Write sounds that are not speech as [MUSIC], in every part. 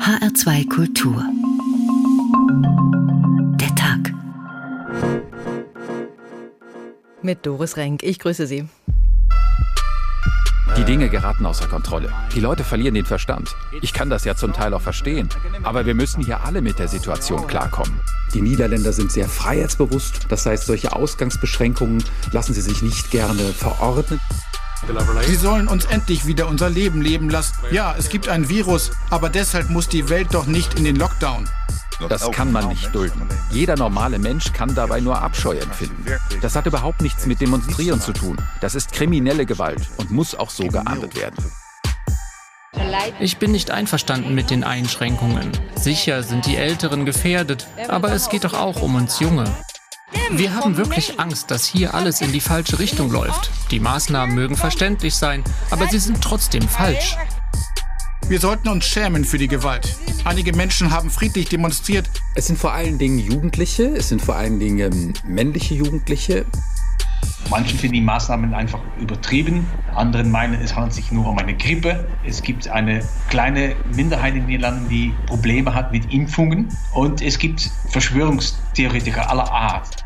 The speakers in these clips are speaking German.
HR2 Kultur. Der Tag. Mit Doris Renk. Ich grüße Sie. Die Dinge geraten außer Kontrolle. Die Leute verlieren den Verstand. Ich kann das ja zum Teil auch verstehen. Aber wir müssen hier alle mit der Situation klarkommen. Die Niederländer sind sehr freiheitsbewusst. Das heißt, solche Ausgangsbeschränkungen lassen sie sich nicht gerne verordnen. Sie sollen uns endlich wieder unser Leben leben lassen. Ja, es gibt ein Virus, aber deshalb muss die Welt doch nicht in den Lockdown. Das kann man nicht dulden. Jeder normale Mensch kann dabei nur Abscheu empfinden. Das hat überhaupt nichts mit Demonstrieren zu tun. Das ist kriminelle Gewalt und muss auch so geahndet werden. Ich bin nicht einverstanden mit den Einschränkungen. Sicher sind die Älteren gefährdet, aber es geht doch auch um uns Junge. Wir haben wirklich Angst, dass hier alles in die falsche Richtung läuft. Die Maßnahmen mögen verständlich sein, aber sie sind trotzdem falsch. Wir sollten uns schämen für die Gewalt. Einige Menschen haben friedlich demonstriert. Es sind vor allen Dingen Jugendliche, es sind vor allen Dingen ähm, männliche Jugendliche. Manchen finden die Maßnahmen einfach übertrieben, anderen meinen, es handelt sich nur um eine Grippe. Es gibt eine kleine Minderheit in den Niederlanden, die Probleme hat mit Impfungen und es gibt Verschwörungstheoretiker aller Art.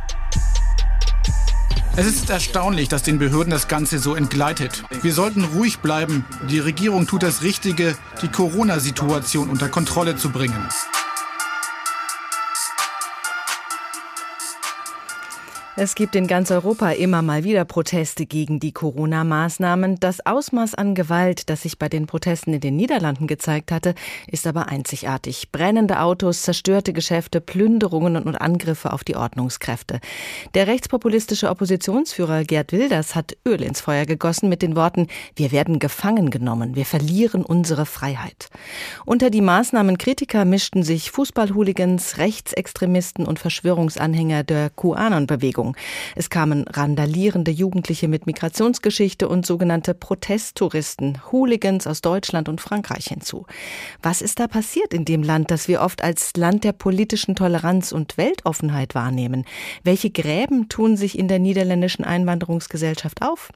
Es ist erstaunlich, dass den Behörden das Ganze so entgleitet. Wir sollten ruhig bleiben. Die Regierung tut das Richtige, die Corona-Situation unter Kontrolle zu bringen. Es gibt in ganz Europa immer mal wieder Proteste gegen die Corona-Maßnahmen. Das Ausmaß an Gewalt, das sich bei den Protesten in den Niederlanden gezeigt hatte, ist aber einzigartig. Brennende Autos, zerstörte Geschäfte, Plünderungen und Angriffe auf die Ordnungskräfte. Der rechtspopulistische Oppositionsführer Gerd Wilders hat Öl ins Feuer gegossen mit den Worten, wir werden gefangen genommen, wir verlieren unsere Freiheit. Unter die Maßnahmenkritiker mischten sich Fußballhooligans, Rechtsextremisten und Verschwörungsanhänger der QAnon-Bewegung. Bewegung. Es kamen randalierende Jugendliche mit Migrationsgeschichte und sogenannte Protesttouristen, Hooligans aus Deutschland und Frankreich hinzu. Was ist da passiert in dem Land, das wir oft als Land der politischen Toleranz und Weltoffenheit wahrnehmen? Welche Gräben tun sich in der niederländischen Einwanderungsgesellschaft auf?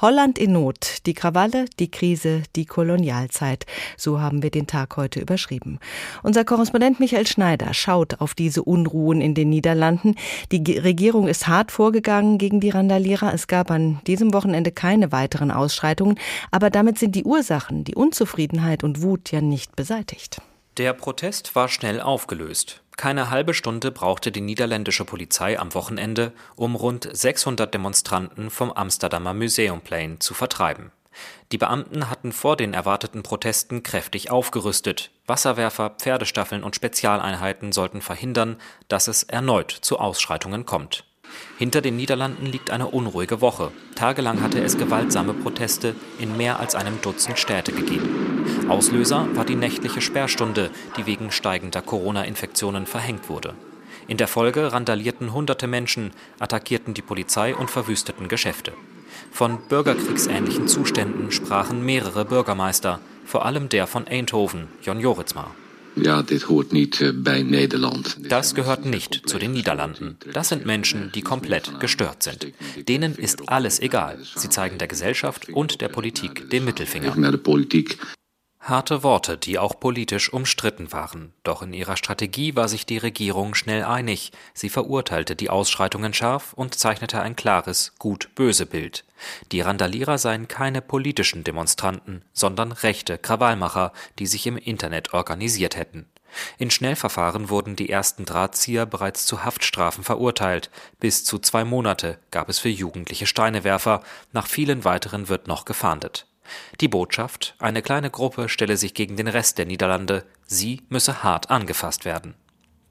Holland in Not, die Krawalle, die Krise, die Kolonialzeit. So haben wir den Tag heute überschrieben. Unser Korrespondent Michael Schneider schaut auf diese Unruhen in den Niederlanden. Die Regierung ist hart hart vorgegangen gegen die Randalierer. Es gab an diesem Wochenende keine weiteren Ausschreitungen, aber damit sind die Ursachen, die Unzufriedenheit und Wut ja nicht beseitigt. Der Protest war schnell aufgelöst. Keine halbe Stunde brauchte die niederländische Polizei am Wochenende, um rund 600 Demonstranten vom Amsterdamer Museumplein zu vertreiben. Die Beamten hatten vor den erwarteten Protesten kräftig aufgerüstet. Wasserwerfer, Pferdestaffeln und Spezialeinheiten sollten verhindern, dass es erneut zu Ausschreitungen kommt. Hinter den Niederlanden liegt eine unruhige Woche. Tagelang hatte es gewaltsame Proteste in mehr als einem Dutzend Städte gegeben. Auslöser war die nächtliche Sperrstunde, die wegen steigender Corona-Infektionen verhängt wurde. In der Folge randalierten hunderte Menschen, attackierten die Polizei und verwüsteten Geschäfte. Von bürgerkriegsähnlichen Zuständen sprachen mehrere Bürgermeister, vor allem der von Eindhoven, Jon Joritzma. Ja, eh. Das gehört nicht zu den Niederlanden. Das sind Menschen, die komplett gestört sind. Denen ist alles egal. Sie zeigen der Gesellschaft und der Politik den Mittelfinger. Harte Worte, die auch politisch umstritten waren. Doch in ihrer Strategie war sich die Regierung schnell einig. Sie verurteilte die Ausschreitungen scharf und zeichnete ein klares Gut-Böse Bild. Die Randalierer seien keine politischen Demonstranten, sondern rechte Krawallmacher, die sich im Internet organisiert hätten. In Schnellverfahren wurden die ersten Drahtzieher bereits zu Haftstrafen verurteilt. Bis zu zwei Monate gab es für jugendliche Steinewerfer. Nach vielen weiteren wird noch gefahndet. Die Botschaft, eine kleine Gruppe stelle sich gegen den Rest der Niederlande, sie müsse hart angefasst werden.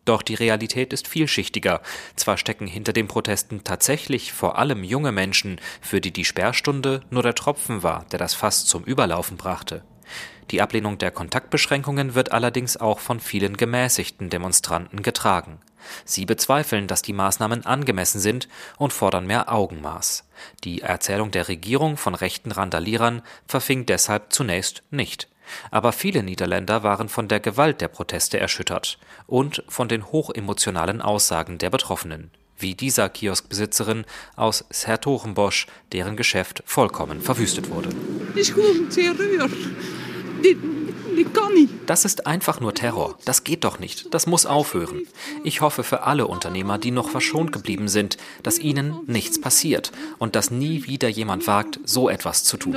Doch die Realität ist vielschichtiger. Zwar stecken hinter den Protesten tatsächlich vor allem junge Menschen, für die die Sperrstunde nur der Tropfen war, der das Fass zum Überlaufen brachte. Die Ablehnung der Kontaktbeschränkungen wird allerdings auch von vielen gemäßigten Demonstranten getragen. Sie bezweifeln, dass die Maßnahmen angemessen sind und fordern mehr Augenmaß. Die Erzählung der Regierung von rechten Randalierern verfing deshalb zunächst nicht. Aber viele Niederländer waren von der Gewalt der Proteste erschüttert und von den hochemotionalen Aussagen der Betroffenen, wie dieser Kioskbesitzerin aus Sertogenbosch, deren Geschäft vollkommen verwüstet wurde. Ich komme zurück. Die Das ist einfach nur Terror. Das geht doch nicht. Das muss aufhören. Ich hoffe für alle Unternehmer, die noch verschont geblieben sind, dass ihnen nichts passiert und dass nie wieder jemand wagt, so etwas zu tun.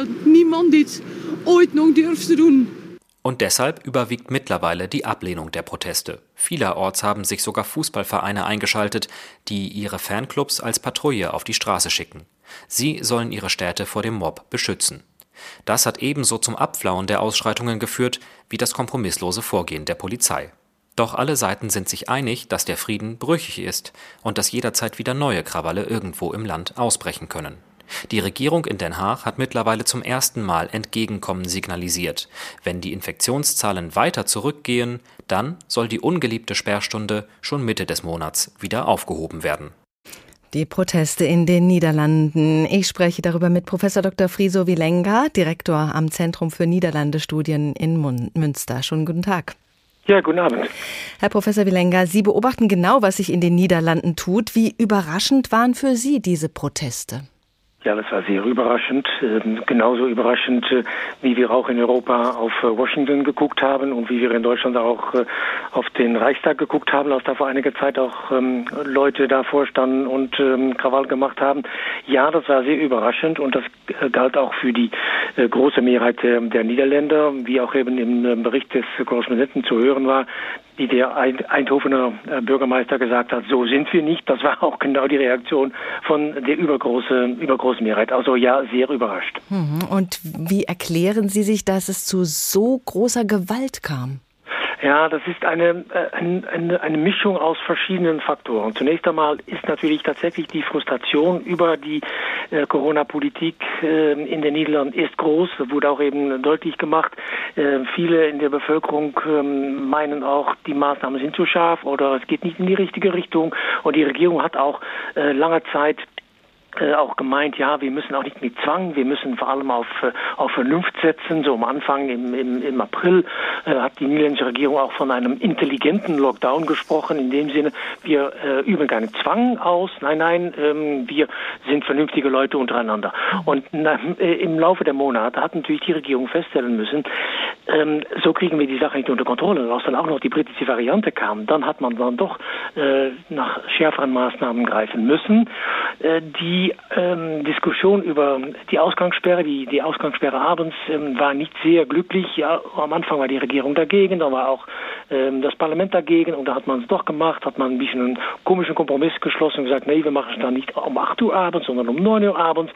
Und deshalb überwiegt mittlerweile die Ablehnung der Proteste. Vielerorts haben sich sogar Fußballvereine eingeschaltet, die ihre Fanclubs als Patrouille auf die Straße schicken. Sie sollen ihre Städte vor dem Mob beschützen. Das hat ebenso zum Abflauen der Ausschreitungen geführt wie das kompromisslose Vorgehen der Polizei. Doch alle Seiten sind sich einig, dass der Frieden brüchig ist und dass jederzeit wieder neue Krawalle irgendwo im Land ausbrechen können. Die Regierung in Den Haag hat mittlerweile zum ersten Mal Entgegenkommen signalisiert. Wenn die Infektionszahlen weiter zurückgehen, dann soll die ungeliebte Sperrstunde schon Mitte des Monats wieder aufgehoben werden. Die Proteste in den Niederlanden. Ich spreche darüber mit Professor Dr. Friso Wilenga, Direktor am Zentrum für Niederlandestudien in Münster. Schönen guten Tag. Ja, guten Abend. Herr Professor Wilenga, Sie beobachten genau, was sich in den Niederlanden tut. Wie überraschend waren für Sie diese Proteste? Ja, das war sehr überraschend. Ähm, genauso überraschend, äh, wie wir auch in Europa auf äh, Washington geguckt haben und wie wir in Deutschland auch äh, auf den Reichstag geguckt haben, als da vor einiger Zeit auch ähm, Leute davor standen und ähm, Krawall gemacht haben. Ja, das war sehr überraschend und das galt auch für die große Mehrheit der, der Niederländer, wie auch eben im Bericht des Korrespondenten zu hören war, wie der Eindhovener äh, Bürgermeister gesagt hat, so sind wir nicht. Das war auch genau die Reaktion von der übergroßen, übergroßen Mehrheit. Also ja, sehr überrascht. Mhm. Und wie erklären Sie sich, dass es zu so großer Gewalt kam? Ja, das ist eine, äh, eine, eine Mischung aus verschiedenen Faktoren. Zunächst einmal ist natürlich tatsächlich die Frustration über die äh, Corona-Politik äh, in den Niederlanden ist groß. Wurde auch eben deutlich gemacht. Äh, viele in der Bevölkerung ähm, meinen auch, die Maßnahmen sind zu scharf oder es geht nicht in die richtige Richtung. Und die Regierung hat auch äh, lange Zeit auch gemeint, ja, wir müssen auch nicht mit Zwang, wir müssen vor allem auf, äh, auf Vernunft setzen. So am Anfang im, im, im April äh, hat die niederländische Regierung auch von einem intelligenten Lockdown gesprochen, in dem Sinne, wir äh, üben keinen Zwang aus, nein, nein, ähm, wir sind vernünftige Leute untereinander. Und na, äh, im Laufe der Monate hat natürlich die Regierung feststellen müssen, ähm, so kriegen wir die Sache nicht unter Kontrolle. Und als dann auch noch die britische Variante kam, dann hat man dann doch äh, nach schärferen Maßnahmen greifen müssen, äh, die die ähm, Diskussion über die Ausgangssperre, die, die Ausgangssperre abends, ähm, war nicht sehr glücklich. Ja, am Anfang war die Regierung dagegen, da war auch ähm, das Parlament dagegen und da hat man es doch gemacht, hat man ein bisschen einen komischen Kompromiss geschlossen und gesagt, nee, wir machen es dann nicht um 8 Uhr abends, sondern um 9 Uhr abends.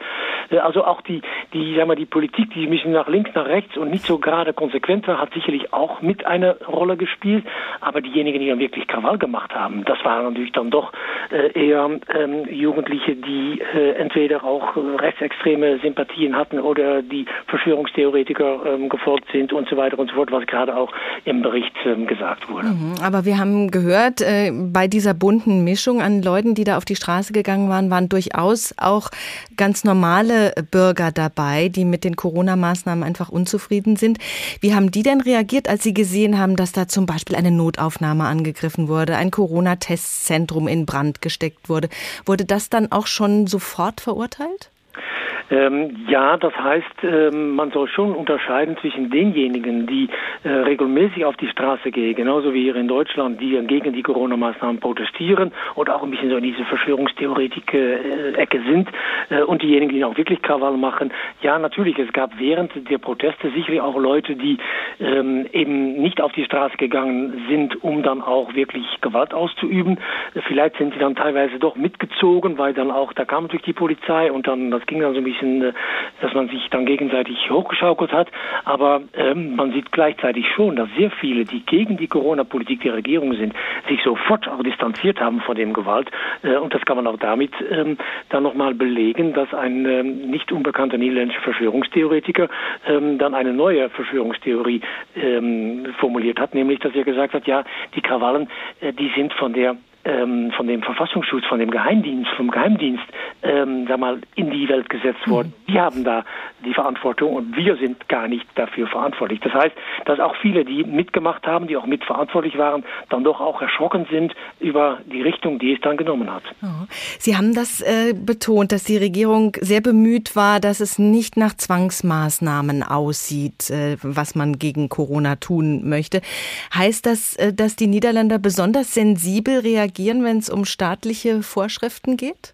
Äh, also auch die, die, sagen wir, die Politik, die ein bisschen nach links, nach rechts und nicht so gerade konsequent war, hat sicherlich auch mit eine Rolle gespielt. Aber diejenigen, die dann wirklich Krawall gemacht haben, das waren natürlich dann doch äh, eher ähm, Jugendliche, die äh, entweder auch rechtsextreme Sympathien hatten oder die Verschwörungstheoretiker ähm, gefolgt sind und so weiter und so fort, was gerade auch im Bericht ähm, gesagt wurde. Mhm, aber wir haben gehört, äh, bei dieser bunten Mischung an Leuten, die da auf die Straße gegangen waren, waren durchaus auch ganz normale Bürger dabei, die mit den Corona-Maßnahmen einfach unzufrieden sind. Wie haben die denn reagiert, als sie gesehen haben, dass da zum Beispiel eine Notaufnahme angegriffen wurde, ein Corona-Testzentrum in Brand gesteckt wurde? Wurde das dann auch schon sofort verurteilt? Ähm, ja, das heißt, ähm, man soll schon unterscheiden zwischen denjenigen, die äh, regelmäßig auf die Straße gehen, genauso wie hier in Deutschland, die gegen die Corona-Maßnahmen protestieren oder auch ein bisschen so in diese Verschwörungstheoretik-Ecke sind äh, und diejenigen, die auch wirklich Krawall machen. Ja, natürlich, es gab während der Proteste sicherlich auch Leute, die ähm, eben nicht auf die Straße gegangen sind, um dann auch wirklich Gewalt auszuüben. Vielleicht sind sie dann teilweise doch mitgezogen, weil dann auch, da kam natürlich die Polizei und dann, das ging dann so ein bisschen äh, dass man sich dann gegenseitig hochgeschaukelt hat. Aber ähm, man sieht gleichzeitig schon, dass sehr viele, die gegen die Corona-Politik der Regierung sind, sich sofort auch distanziert haben von dem Gewalt. Äh, und das kann man auch damit ähm, dann nochmal belegen, dass ein ähm, nicht unbekannter niederländischer Verschwörungstheoretiker ähm, dann eine neue Verschwörungstheorie ähm, formuliert hat, nämlich dass er gesagt hat, ja, die Krawallen, äh, die sind von der ähm, von dem Verfassungsschutz, von dem Geheimdienst, vom Geheimdienst, ähm, sag mal, in die Welt gesetzt worden. Mhm. Die haben da die Verantwortung und wir sind gar nicht dafür verantwortlich. Das heißt, dass auch viele, die mitgemacht haben, die auch mitverantwortlich waren, dann doch auch erschrocken sind über die Richtung, die es dann genommen hat. Sie haben das äh, betont, dass die Regierung sehr bemüht war, dass es nicht nach Zwangsmaßnahmen aussieht, äh, was man gegen Corona tun möchte. Heißt das, äh, dass die Niederländer besonders sensibel reagieren, wenn es um staatliche Vorschriften geht?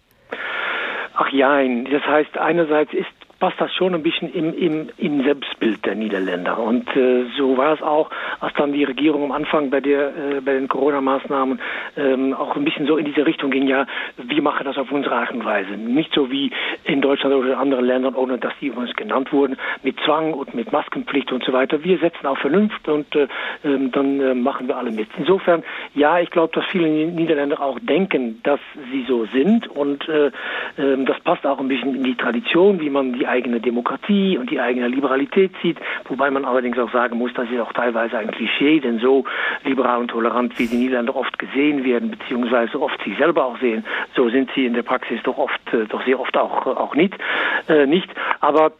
Ach ja, das heißt, einerseits ist passt das schon ein bisschen im, im, im Selbstbild der Niederländer. Und äh, so war es auch, als dann die Regierung am Anfang bei, der, äh, bei den Corona-Maßnahmen ähm, auch ein bisschen so in diese Richtung ging, ja, wir machen das auf unsere Art und Weise. Nicht so wie in Deutschland oder in anderen Ländern, ohne dass die übrigens genannt wurden, mit Zwang und mit Maskenpflicht und so weiter. Wir setzen auf Vernunft und äh, ähm, dann äh, machen wir alle mit. Insofern, ja, ich glaube, dass viele Niederländer auch denken, dass sie so sind und äh, äh, das passt auch ein bisschen in die Tradition, wie man die eigene Demokratie und die eigene Liberalität sieht, wobei man allerdings auch sagen muss, das ist auch teilweise ein Klischee, denn so liberal und tolerant wie die Niederländer oft gesehen werden, beziehungsweise oft sich selber auch sehen, so sind sie in der Praxis doch oft, äh, doch sehr oft auch, auch nicht, äh, nicht. Aber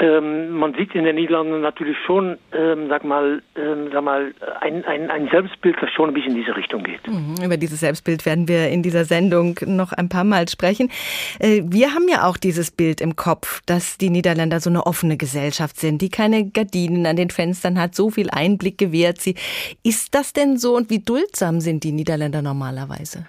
ähm, man sieht in den Niederlanden natürlich schon, ähm, sag mal, ähm, sag mal, ein, ein, ein Selbstbild, das schon ein bisschen in diese Richtung geht. Mhm, über dieses Selbstbild werden wir in dieser Sendung noch ein paar Mal sprechen. Äh, wir haben ja auch dieses Bild im Kopf, dass die Niederländer so eine offene Gesellschaft sind, die keine Gardinen an den Fenstern hat, so viel Einblick gewährt sie. Ist das denn so und wie duldsam sind die Niederländer normalerweise?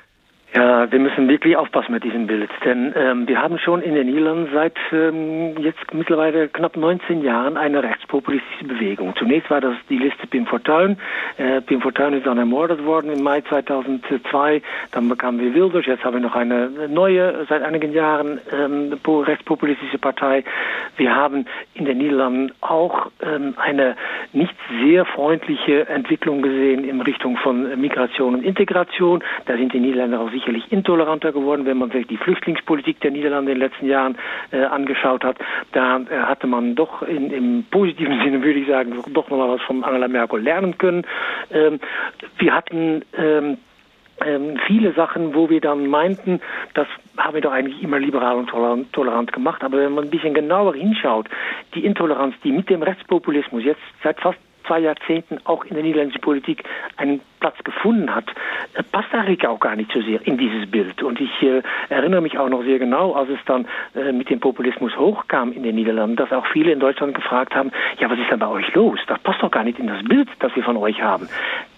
Ja, wir müssen wirklich aufpassen mit diesem Bild, denn ähm, wir haben schon in den Niederlanden seit ähm, jetzt mittlerweile knapp 19 Jahren eine rechtspopulistische Bewegung. Zunächst war das die Liste Pim Fortuyn. Äh, Pim Fortuyn ist dann ermordet worden im Mai 2002. Dann bekamen wir Wilders. Jetzt haben wir noch eine neue, seit einigen Jahren ähm, rechtspopulistische Partei. Wir haben in den Niederlanden auch ähm, eine nicht sehr freundliche Entwicklung gesehen in Richtung von Migration und Integration. Da sind die Niederländer auch sicherlich intoleranter geworden, wenn man sich die Flüchtlingspolitik der Niederlande in den letzten Jahren äh, angeschaut hat. Da äh, hatte man doch in, im positiven [LAUGHS] Sinne, würde ich sagen, doch noch mal was von Angela Merkel lernen können. Ähm, wir hatten ähm, ähm, viele Sachen, wo wir dann meinten, das haben wir doch eigentlich immer liberal und tolerant, tolerant gemacht. Aber wenn man ein bisschen genauer hinschaut, die Intoleranz, die mit dem Rechtspopulismus jetzt seit fast zwei Jahrzehnten auch in der niederländischen Politik einen Platz gefunden hat, äh, passt eigentlich auch gar nicht so sehr in dieses Bild. Und ich äh, erinnere mich auch noch sehr genau, als es dann äh, mit dem Populismus hochkam in den Niederlanden, dass auch viele in Deutschland gefragt haben, ja, was ist denn bei euch los? Das passt doch gar nicht in das Bild, das wir von euch haben.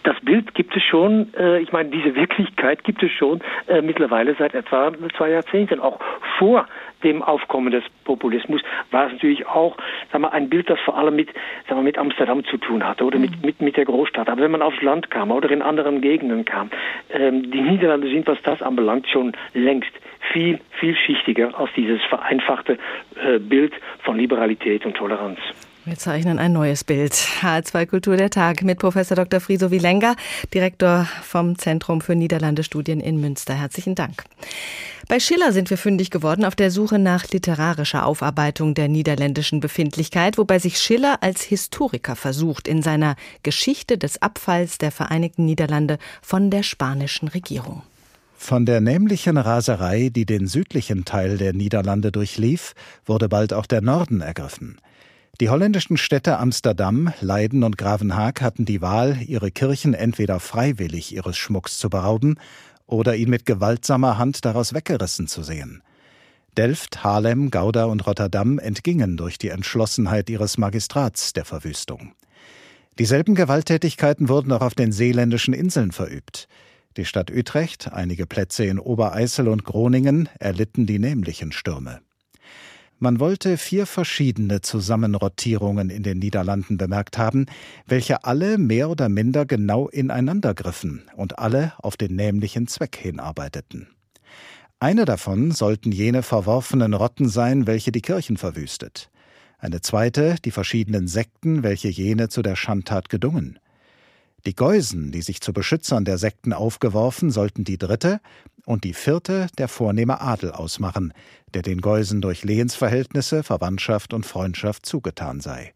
Das Bild gibt es schon, äh, ich meine, diese Wirklichkeit gibt es schon äh, mittlerweile seit etwa zwei Jahrzehnten, auch vor dem Aufkommen des Populismus war es natürlich auch sagen wir, ein Bild, das vor allem mit, sagen wir, mit Amsterdam zu tun hatte oder mit, mhm. mit, mit der Großstadt. Aber wenn man aufs Land kam oder in anderen Gegenden kam, ähm, die Niederlande sind, was das anbelangt, schon längst viel, vielschichtiger als dieses vereinfachte äh, Bild von Liberalität und Toleranz. Wir zeichnen ein neues Bild. H2 Kultur der Tag mit Professor Dr. Friso Wilenga, Direktor vom Zentrum für Niederlandestudien in Münster. Herzlichen Dank. Bei Schiller sind wir fündig geworden auf der Suche nach literarischer Aufarbeitung der niederländischen Befindlichkeit, wobei sich Schiller als Historiker versucht in seiner Geschichte des Abfalls der Vereinigten Niederlande von der spanischen Regierung. Von der nämlichen Raserei, die den südlichen Teil der Niederlande durchlief, wurde bald auch der Norden ergriffen. Die holländischen Städte Amsterdam, Leiden und Gravenhaag hatten die Wahl, ihre Kirchen entweder freiwillig ihres Schmucks zu berauben oder ihn mit gewaltsamer Hand daraus weggerissen zu sehen. Delft, Haarlem, Gouda und Rotterdam entgingen durch die Entschlossenheit ihres Magistrats der Verwüstung. Dieselben Gewalttätigkeiten wurden auch auf den seeländischen Inseln verübt. Die Stadt Utrecht, einige Plätze in Obereisel und Groningen erlitten die nämlichen Stürme. Man wollte vier verschiedene Zusammenrottierungen in den Niederlanden bemerkt haben, welche alle mehr oder minder genau ineinander griffen und alle auf den nämlichen Zweck hinarbeiteten. Eine davon sollten jene verworfenen Rotten sein, welche die Kirchen verwüstet. Eine zweite die verschiedenen Sekten, welche jene zu der Schandtat gedungen. Die Geusen, die sich zu Beschützern der Sekten aufgeworfen, sollten die dritte und die vierte der vornehme Adel ausmachen, der den Geusen durch Lehensverhältnisse, Verwandtschaft und Freundschaft zugetan sei.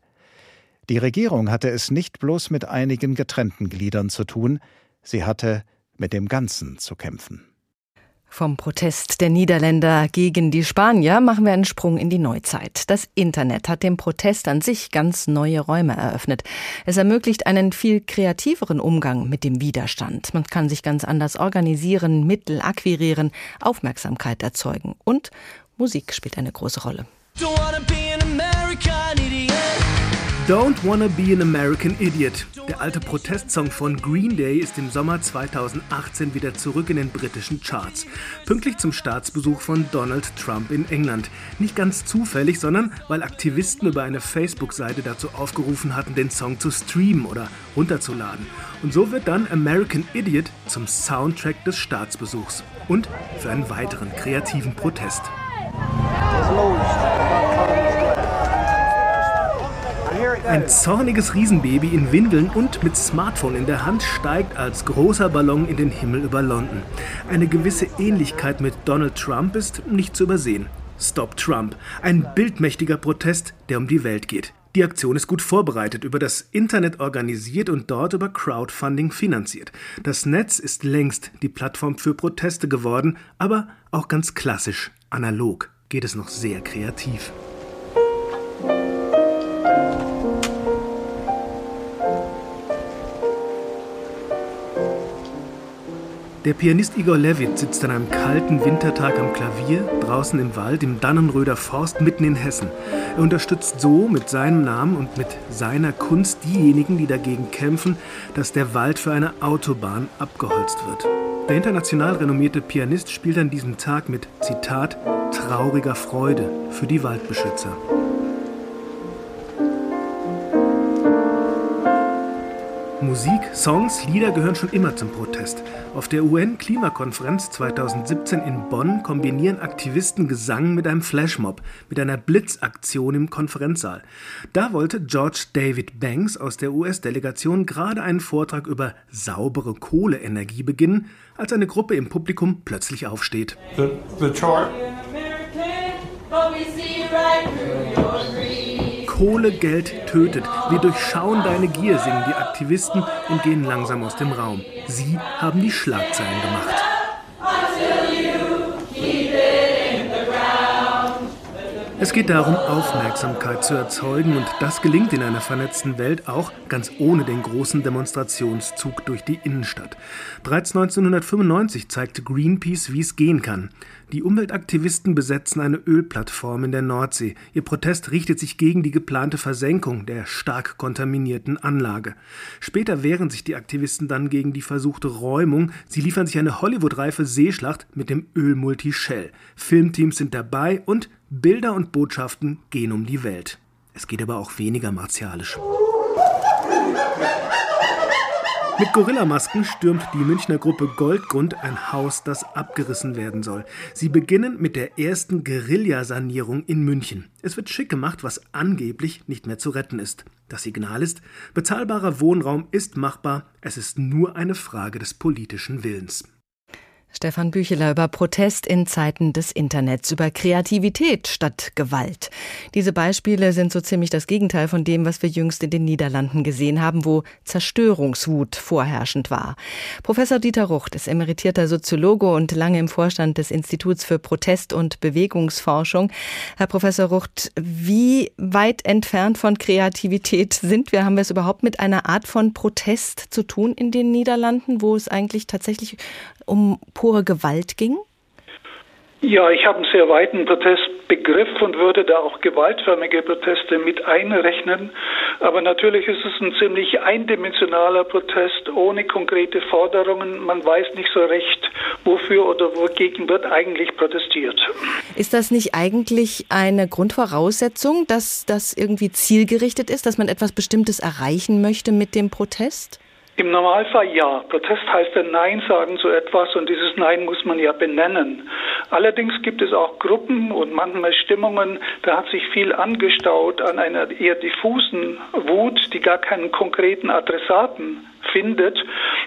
Die Regierung hatte es nicht bloß mit einigen getrennten Gliedern zu tun, sie hatte mit dem Ganzen zu kämpfen. Vom Protest der Niederländer gegen die Spanier machen wir einen Sprung in die Neuzeit. Das Internet hat dem Protest an sich ganz neue Räume eröffnet. Es ermöglicht einen viel kreativeren Umgang mit dem Widerstand. Man kann sich ganz anders organisieren, Mittel akquirieren, Aufmerksamkeit erzeugen und Musik spielt eine große Rolle. Don't Wanna Be an American Idiot. Der alte Protestsong von Green Day ist im Sommer 2018 wieder zurück in den britischen Charts. Pünktlich zum Staatsbesuch von Donald Trump in England. Nicht ganz zufällig, sondern weil Aktivisten über eine Facebook-Seite dazu aufgerufen hatten, den Song zu streamen oder runterzuladen. Und so wird dann American Idiot zum Soundtrack des Staatsbesuchs und für einen weiteren kreativen Protest. Ein zorniges Riesenbaby in Windeln und mit Smartphone in der Hand steigt als großer Ballon in den Himmel über London. Eine gewisse Ähnlichkeit mit Donald Trump ist nicht zu übersehen. Stop Trump, ein bildmächtiger Protest, der um die Welt geht. Die Aktion ist gut vorbereitet, über das Internet organisiert und dort über Crowdfunding finanziert. Das Netz ist längst die Plattform für Proteste geworden, aber auch ganz klassisch, analog geht es noch sehr kreativ. Der Pianist Igor Levit sitzt an einem kalten Wintertag am Klavier draußen im Wald im Dannenröder Forst mitten in Hessen. Er unterstützt so mit seinem Namen und mit seiner Kunst diejenigen, die dagegen kämpfen, dass der Wald für eine Autobahn abgeholzt wird. Der international renommierte Pianist spielt an diesem Tag mit Zitat trauriger Freude für die Waldbeschützer. Musik, Songs, Lieder gehören schon immer zum Protest. Auf der UN-Klimakonferenz 2017 in Bonn kombinieren Aktivisten Gesang mit einem Flashmob, mit einer Blitzaktion im Konferenzsaal. Da wollte George David Banks aus der US-Delegation gerade einen Vortrag über saubere Kohleenergie beginnen, als eine Gruppe im Publikum plötzlich aufsteht. The, the chart. Kohlegeld tötet. Wir durchschauen deine Gier, singen die Aktivisten und gehen langsam aus dem Raum. Sie haben die Schlagzeilen gemacht. Es geht darum, Aufmerksamkeit zu erzeugen und das gelingt in einer vernetzten Welt auch ganz ohne den großen Demonstrationszug durch die Innenstadt. Bereits 1995 zeigte Greenpeace, wie es gehen kann. Die Umweltaktivisten besetzen eine Ölplattform in der Nordsee. Ihr Protest richtet sich gegen die geplante Versenkung der stark kontaminierten Anlage. Später wehren sich die Aktivisten dann gegen die versuchte Räumung. Sie liefern sich eine Hollywood-reife Seeschlacht mit dem Ölmulti Shell. Filmteams sind dabei und Bilder und Botschaften gehen um die Welt. Es geht aber auch weniger martialisch. Mit Gorillamasken stürmt die Münchner Gruppe Goldgrund ein Haus, das abgerissen werden soll. Sie beginnen mit der ersten Guerillasanierung in München. Es wird schick gemacht, was angeblich nicht mehr zu retten ist. Das Signal ist, bezahlbarer Wohnraum ist machbar, es ist nur eine Frage des politischen Willens. Stefan Bücheler über Protest in Zeiten des Internets, über Kreativität statt Gewalt. Diese Beispiele sind so ziemlich das Gegenteil von dem, was wir jüngst in den Niederlanden gesehen haben, wo Zerstörungswut vorherrschend war. Professor Dieter Rucht ist emeritierter Soziologe und lange im Vorstand des Instituts für Protest- und Bewegungsforschung. Herr Professor Rucht, wie weit entfernt von Kreativität sind wir? Haben wir es überhaupt mit einer Art von Protest zu tun in den Niederlanden, wo es eigentlich tatsächlich um pure Gewalt ging? Ja, ich habe einen sehr weiten Protestbegriff und würde da auch gewaltförmige Proteste mit einrechnen. Aber natürlich ist es ein ziemlich eindimensionaler Protest ohne konkrete Forderungen. Man weiß nicht so recht, wofür oder wogegen wird eigentlich protestiert. Ist das nicht eigentlich eine Grundvoraussetzung, dass das irgendwie zielgerichtet ist, dass man etwas Bestimmtes erreichen möchte mit dem Protest? Im Normalfall ja. Protest heißt ja Nein sagen zu etwas und dieses Nein muss man ja benennen. Allerdings gibt es auch Gruppen und manchmal Stimmungen, da hat sich viel angestaut an einer eher diffusen Wut, die gar keinen konkreten Adressaten findet.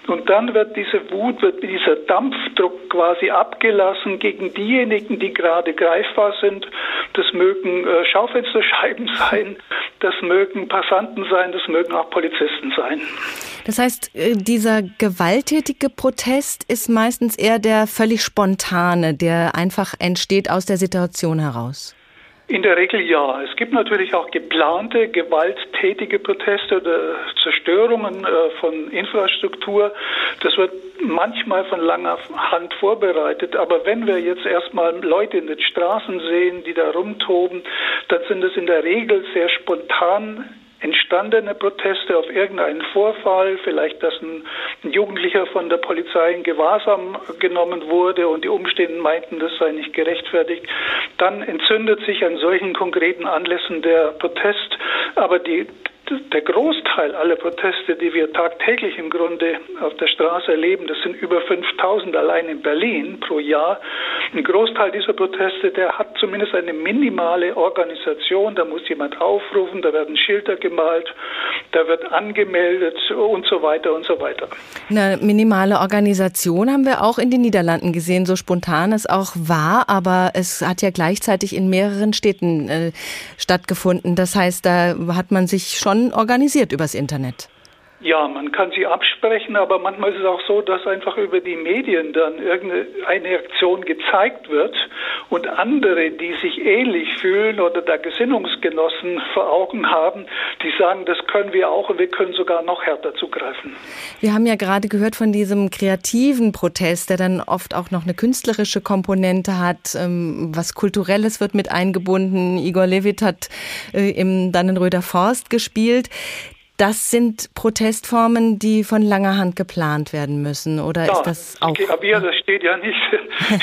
Und dann wird diese Wut, wird dieser Dampfdruck quasi abgelassen gegen diejenigen, die gerade greifbar sind. Das mögen äh, Schaufensterscheiben [LAUGHS] sein, das mögen Passanten sein, das mögen auch Polizisten sein. Das heißt, äh, dieser gewalttätige Protest ist meistens eher der völlig spontane, der einfach entsteht aus der Situation heraus. In der Regel ja. Es gibt natürlich auch geplante, gewalttätige Proteste oder Zerstörungen äh, von Infrastruktur. Das wird manchmal von langer Hand vorbereitet. Aber wenn wir jetzt erstmal Leute in den Straßen sehen, die da rumtoben, dann sind es in der Regel sehr spontan entstandene Proteste auf irgendeinen Vorfall, vielleicht dass ein, Jugendlicher von der Polizei in Gewahrsam genommen wurde und die Umstehenden meinten, das sei nicht gerechtfertigt, dann entzündet sich an solchen konkreten Anlässen der Protest. Aber die, der Großteil aller Proteste, die wir tagtäglich im Grunde auf der Straße erleben, das sind über 5000 allein in Berlin pro Jahr. Ein Großteil dieser Proteste, der hat zumindest eine minimale Organisation. Da muss jemand aufrufen, da werden Schilder gemalt, da wird angemeldet und so weiter und so weiter. Eine minimale Organisation haben wir auch in den Niederlanden gesehen, so spontan es auch war, aber es hat ja gleichzeitig in mehreren Städten äh, stattgefunden. Das heißt, da hat man sich schon organisiert übers Internet. Ja, man kann sie absprechen, aber manchmal ist es auch so, dass einfach über die Medien dann irgendeine Aktion gezeigt wird und andere, die sich ähnlich fühlen oder da Gesinnungsgenossen vor Augen haben, die sagen, das können wir auch und wir können sogar noch härter zugreifen. Wir haben ja gerade gehört von diesem kreativen Protest, der dann oft auch noch eine künstlerische Komponente hat, ähm, was Kulturelles wird mit eingebunden. Igor Levit hat äh, im Dannenröder Forst gespielt. Das sind Protestformen, die von langer Hand geplant werden müssen, oder ja, ist das auch? Klavier, das steht ja nicht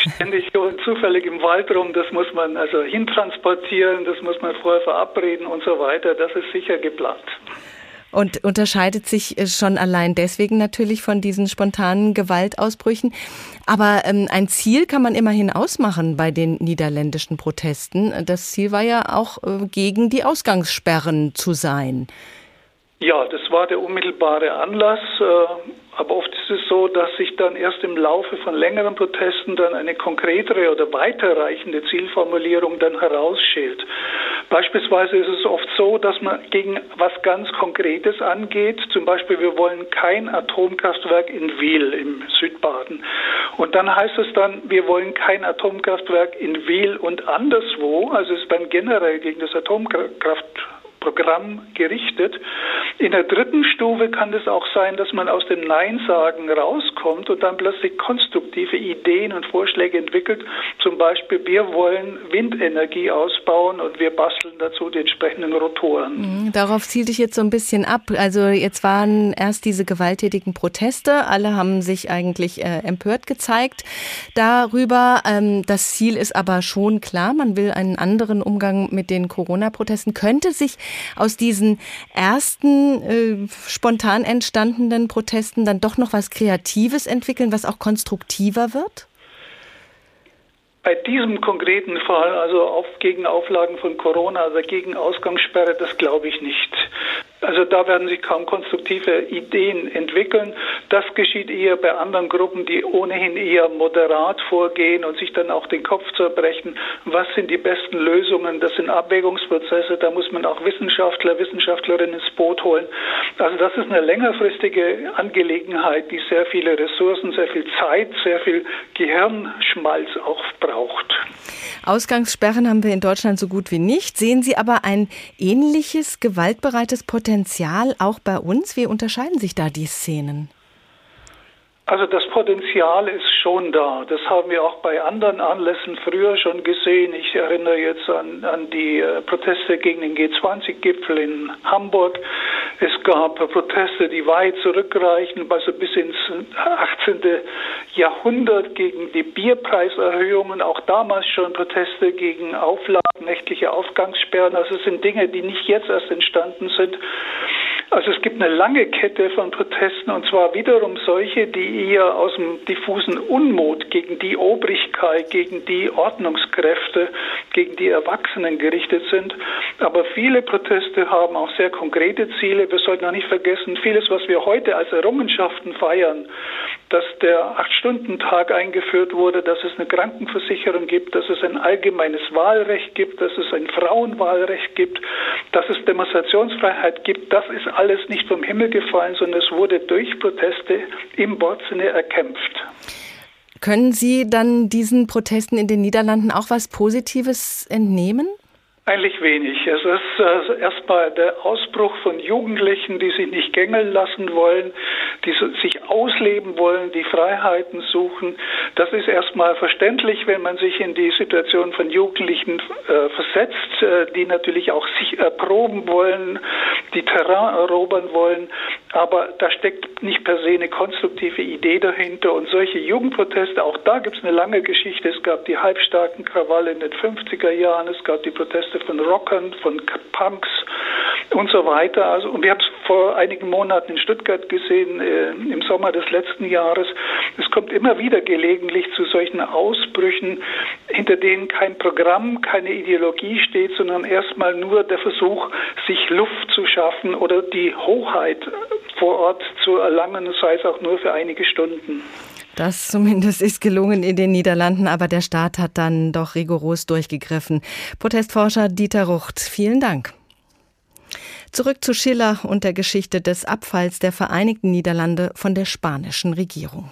[LAUGHS] ständig zufällig im Wald rum. Das muss man also hintransportieren, das muss man vorher verabreden und so weiter. Das ist sicher geplant. Und unterscheidet sich äh, schon allein deswegen natürlich von diesen spontanen Gewaltausbrüchen. Aber ähm, ein Ziel kann man immerhin ausmachen bei den niederländischen Protesten. Das Ziel war ja auch äh, gegen die Ausgangssperren zu sein. Ja, das war der unmittelbare Anlass. Äh, aber oft ist es so, dass sich dann erst im Laufe von längeren Protesten dann eine konkretere oder weiterreichende Zielformulierung dann herausschält. Beispielsweise ist es oft so, dass man gegen was ganz Konkretes angeht. Zum Beispiel, wir wollen kein Atomkraftwerk in Wiel im Südbaden. Und dann heißt es dann, wir wollen kein Atomkraftwerk in Wiel und anderswo. Also es ist dann generell gegen das Atomkraftwerk Programm gerichtet. In der dritten Stufe kann es auch sein, dass man aus dem Nein-Sagen rauskommt und dann plötzlich konstruktive Ideen und Vorschläge entwickelt. Zum Beispiel, wir wollen Windenergie ausbauen und wir basteln dazu die entsprechenden Rotoren. Mhm, darauf zielt ich jetzt so ein bisschen ab. Also jetzt waren erst diese gewalttätigen Proteste. Alle haben sich eigentlich äh, empört gezeigt darüber. Ähm, das Ziel ist aber schon klar. Man will einen anderen Umgang mit den Corona-Protesten. Könnte sich aus diesen ersten äh, spontan entstandenen Protesten dann doch noch was Kreatives entwickeln, was auch konstruktiver wird? Bei diesem konkreten Fall, also auf, gegen Auflagen von Corona, also gegen Ausgangssperre, das glaube ich nicht. Also da werden sich kaum konstruktive Ideen entwickeln. Das geschieht eher bei anderen Gruppen, die ohnehin eher moderat vorgehen und sich dann auch den Kopf zerbrechen. Was sind die besten Lösungen? Das sind Abwägungsprozesse. Da muss man auch Wissenschaftler, Wissenschaftlerinnen ins Boot holen. Also das ist eine längerfristige Angelegenheit, die sehr viele Ressourcen, sehr viel Zeit, sehr viel Gehirnschmalz auch braucht. Ausgangssperren haben wir in Deutschland so gut wie nicht. Sehen Sie aber ein ähnliches gewaltbereites Potenzial auch bei uns? Wie unterscheiden sich da die Szenen? Also das Potenzial ist schon da. Das haben wir auch bei anderen Anlässen früher schon gesehen. Ich erinnere jetzt an, an die äh, Proteste gegen den G20-Gipfel in Hamburg. Es gab Proteste, die weit zurückreichen, also bis ins 18. Jahrhundert gegen die Bierpreiserhöhungen. Auch damals schon Proteste gegen Auflagen, nächtliche Aufgangssperren. Also es sind Dinge, die nicht jetzt erst entstanden sind. Also es gibt eine lange Kette von Protesten und zwar wiederum solche, die eher aus dem diffusen Unmut gegen die Obrigkeit, gegen die Ordnungskräfte, gegen die Erwachsenen gerichtet sind. Aber viele Proteste haben auch sehr konkrete Ziele. Wir sollten auch nicht vergessen, vieles, was wir heute als Errungenschaften feiern, dass der Acht-Stunden-Tag eingeführt wurde, dass es eine Krankenversicherung gibt, dass es ein allgemeines Wahlrecht gibt, dass es ein Frauenwahlrecht gibt, dass es Demonstrationsfreiheit gibt. Das ist alles nicht vom Himmel gefallen, sondern es wurde durch Proteste im Wortsinne erkämpft. Können Sie dann diesen Protesten in den Niederlanden auch was Positives entnehmen? Eigentlich wenig. Es ist äh, erstmal der Ausbruch von Jugendlichen, die sich nicht gängeln lassen wollen, die sich ausleben wollen, die Freiheiten suchen. Das ist erstmal verständlich, wenn man sich in die Situation von Jugendlichen äh, versetzt, äh, die natürlich auch sich erproben wollen, die Terrain erobern wollen. Aber da steckt nicht per se eine konstruktive Idee dahinter. Und solche Jugendproteste, auch da gibt es eine lange Geschichte. Es gab die halbstarken Krawalle in den 50er Jahren, es gab die Proteste von Rockern, von Punks und so weiter. Also, und wir haben vor einigen Monaten in Stuttgart gesehen, äh, im Sommer des letzten Jahres. Es kommt immer wieder gelegentlich zu solchen Ausbrüchen, hinter denen kein Programm, keine Ideologie steht, sondern erstmal nur der Versuch, sich Luft zu schaffen oder die Hochheit vor Ort zu erlangen, sei es auch nur für einige Stunden. Das zumindest ist gelungen in den Niederlanden, aber der Staat hat dann doch rigoros durchgegriffen. Protestforscher Dieter Rucht, vielen Dank. Zurück zu Schiller und der Geschichte des Abfalls der Vereinigten Niederlande von der spanischen Regierung.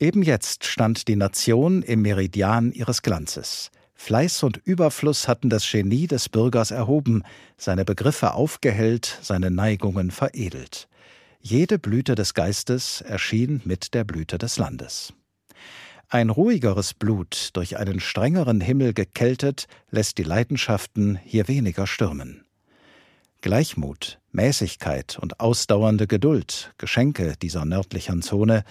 Eben jetzt stand die Nation im Meridian ihres Glanzes. Fleiß und Überfluss hatten das Genie des Bürgers erhoben, seine Begriffe aufgehellt, seine Neigungen veredelt. Jede Blüte des Geistes erschien mit der Blüte des Landes. Ein ruhigeres Blut, durch einen strengeren Himmel gekältet, lässt die Leidenschaften hier weniger stürmen. Gleichmut, Mäßigkeit und ausdauernde Geduld, Geschenke dieser nördlichen Zone,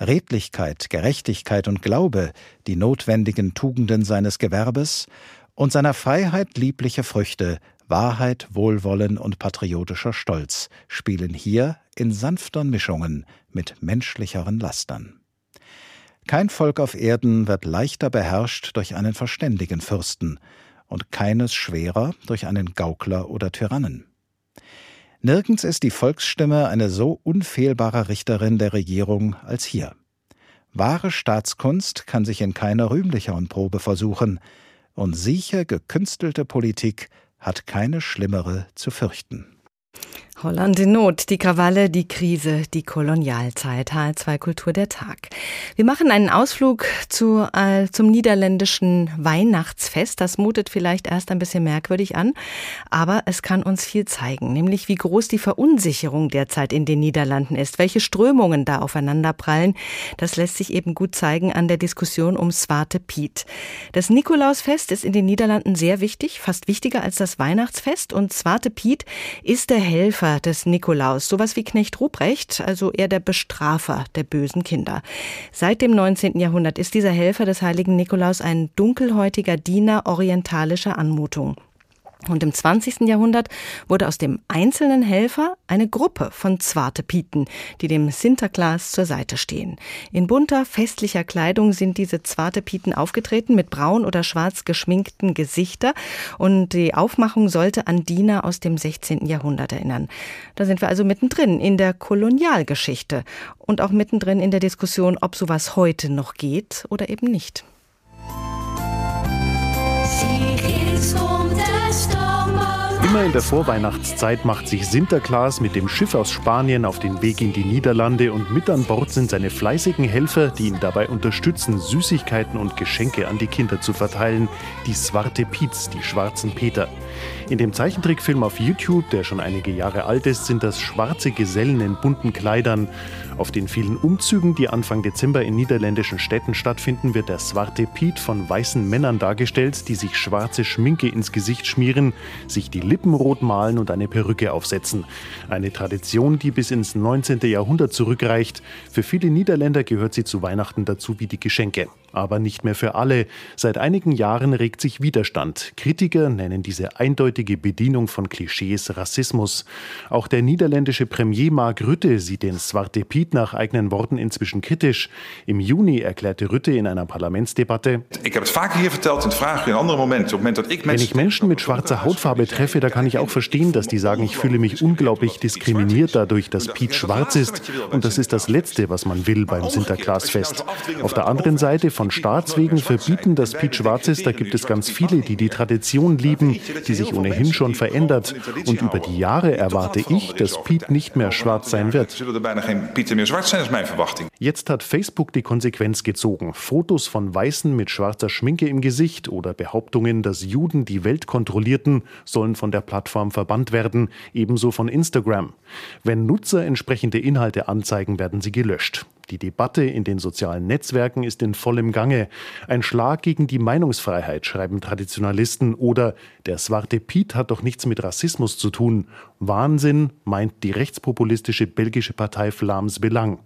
Redlichkeit, Gerechtigkeit und Glaube, die notwendigen Tugenden seines Gewerbes, und seiner Freiheit liebliche Früchte, Wahrheit, Wohlwollen und patriotischer Stolz spielen hier in sanfteren Mischungen mit menschlicheren Lastern. Kein Volk auf Erden wird leichter beherrscht durch einen verständigen Fürsten und keines schwerer durch einen Gaukler oder Tyrannen. Nirgends ist die Volksstimme eine so unfehlbare Richterin der Regierung als hier. Wahre Staatskunst kann sich in keiner rühmlicheren Probe versuchen, und sicher gekünstelte Politik hat keine schlimmere zu fürchten. Holland in Not, die Krawalle, die Krise, die Kolonialzeit. H2 Kultur der Tag. Wir machen einen Ausflug zu, äh, zum niederländischen Weihnachtsfest. Das mutet vielleicht erst ein bisschen merkwürdig an, aber es kann uns viel zeigen, nämlich wie groß die Verunsicherung derzeit in den Niederlanden ist, welche Strömungen da aufeinanderprallen. Das lässt sich eben gut zeigen an der Diskussion um Swarte Piet. Das Nikolausfest ist in den Niederlanden sehr wichtig, fast wichtiger als das Weihnachtsfest und Swarte Piet ist der Helfer Helfer des Nikolaus, sowas wie Knecht Ruprecht, also eher der Bestrafer der bösen Kinder. Seit dem 19. Jahrhundert ist dieser Helfer des heiligen Nikolaus ein dunkelhäutiger Diener orientalischer Anmutung. Und im 20. Jahrhundert wurde aus dem einzelnen Helfer eine Gruppe von Zwartepieten, die dem Sinterklaas zur Seite stehen. In bunter, festlicher Kleidung sind diese Zwartepieten aufgetreten mit braun oder schwarz geschminkten Gesichter und die Aufmachung sollte an Diener aus dem 16. Jahrhundert erinnern. Da sind wir also mittendrin in der Kolonialgeschichte und auch mittendrin in der Diskussion, ob sowas heute noch geht oder eben nicht. Immer in der Vorweihnachtszeit macht sich Sinterklaas mit dem Schiff aus Spanien auf den Weg in die Niederlande und mit an Bord sind seine fleißigen Helfer, die ihn dabei unterstützen, Süßigkeiten und Geschenke an die Kinder zu verteilen, die Swarte Piets, die schwarzen Peter. In dem Zeichentrickfilm auf YouTube, der schon einige Jahre alt ist, sind das schwarze Gesellen in bunten Kleidern. Auf den vielen Umzügen, die Anfang Dezember in niederländischen Städten stattfinden, wird der Swarte Piet von weißen Männern dargestellt, die sich schwarze Schminke ins Gesicht schmieren, sich die Lippen rot malen und eine Perücke aufsetzen. Eine Tradition, die bis ins 19. Jahrhundert zurückreicht. Für viele Niederländer gehört sie zu Weihnachten dazu wie die Geschenke aber nicht mehr für alle. Seit einigen Jahren regt sich Widerstand. Kritiker nennen diese eindeutige Bedienung von Klischees Rassismus. Auch der niederländische Premier Mark Rutte sieht den Zwarte Piet nach eigenen Worten inzwischen kritisch. Im Juni erklärte Rutte in einer Parlamentsdebatte: Wenn ich Menschen mit schwarzer Hautfarbe treffe, da kann ich auch verstehen, dass die sagen, ich fühle mich unglaublich diskriminiert dadurch, dass Piet schwarz ist. Und das ist das Letzte, was man will beim Sinterklaasfest. Auf der anderen Seite von Staatswegen verbieten, dass Piet schwarz ist, da gibt es ganz viele, die die Tradition lieben, die sich ohnehin schon verändert. Und über die Jahre erwarte ich, dass Piet nicht mehr schwarz sein wird. Jetzt hat Facebook die Konsequenz gezogen. Fotos von Weißen mit schwarzer Schminke im Gesicht oder Behauptungen, dass Juden die Welt kontrollierten, sollen von der Plattform verbannt werden, ebenso von Instagram. Wenn Nutzer entsprechende Inhalte anzeigen, werden sie gelöscht. Die Debatte in den sozialen Netzwerken ist in vollem Gange. Ein Schlag gegen die Meinungsfreiheit, schreiben Traditionalisten. Oder der Swarte Piet hat doch nichts mit Rassismus zu tun. Wahnsinn, meint die rechtspopulistische belgische Partei Flams Belang.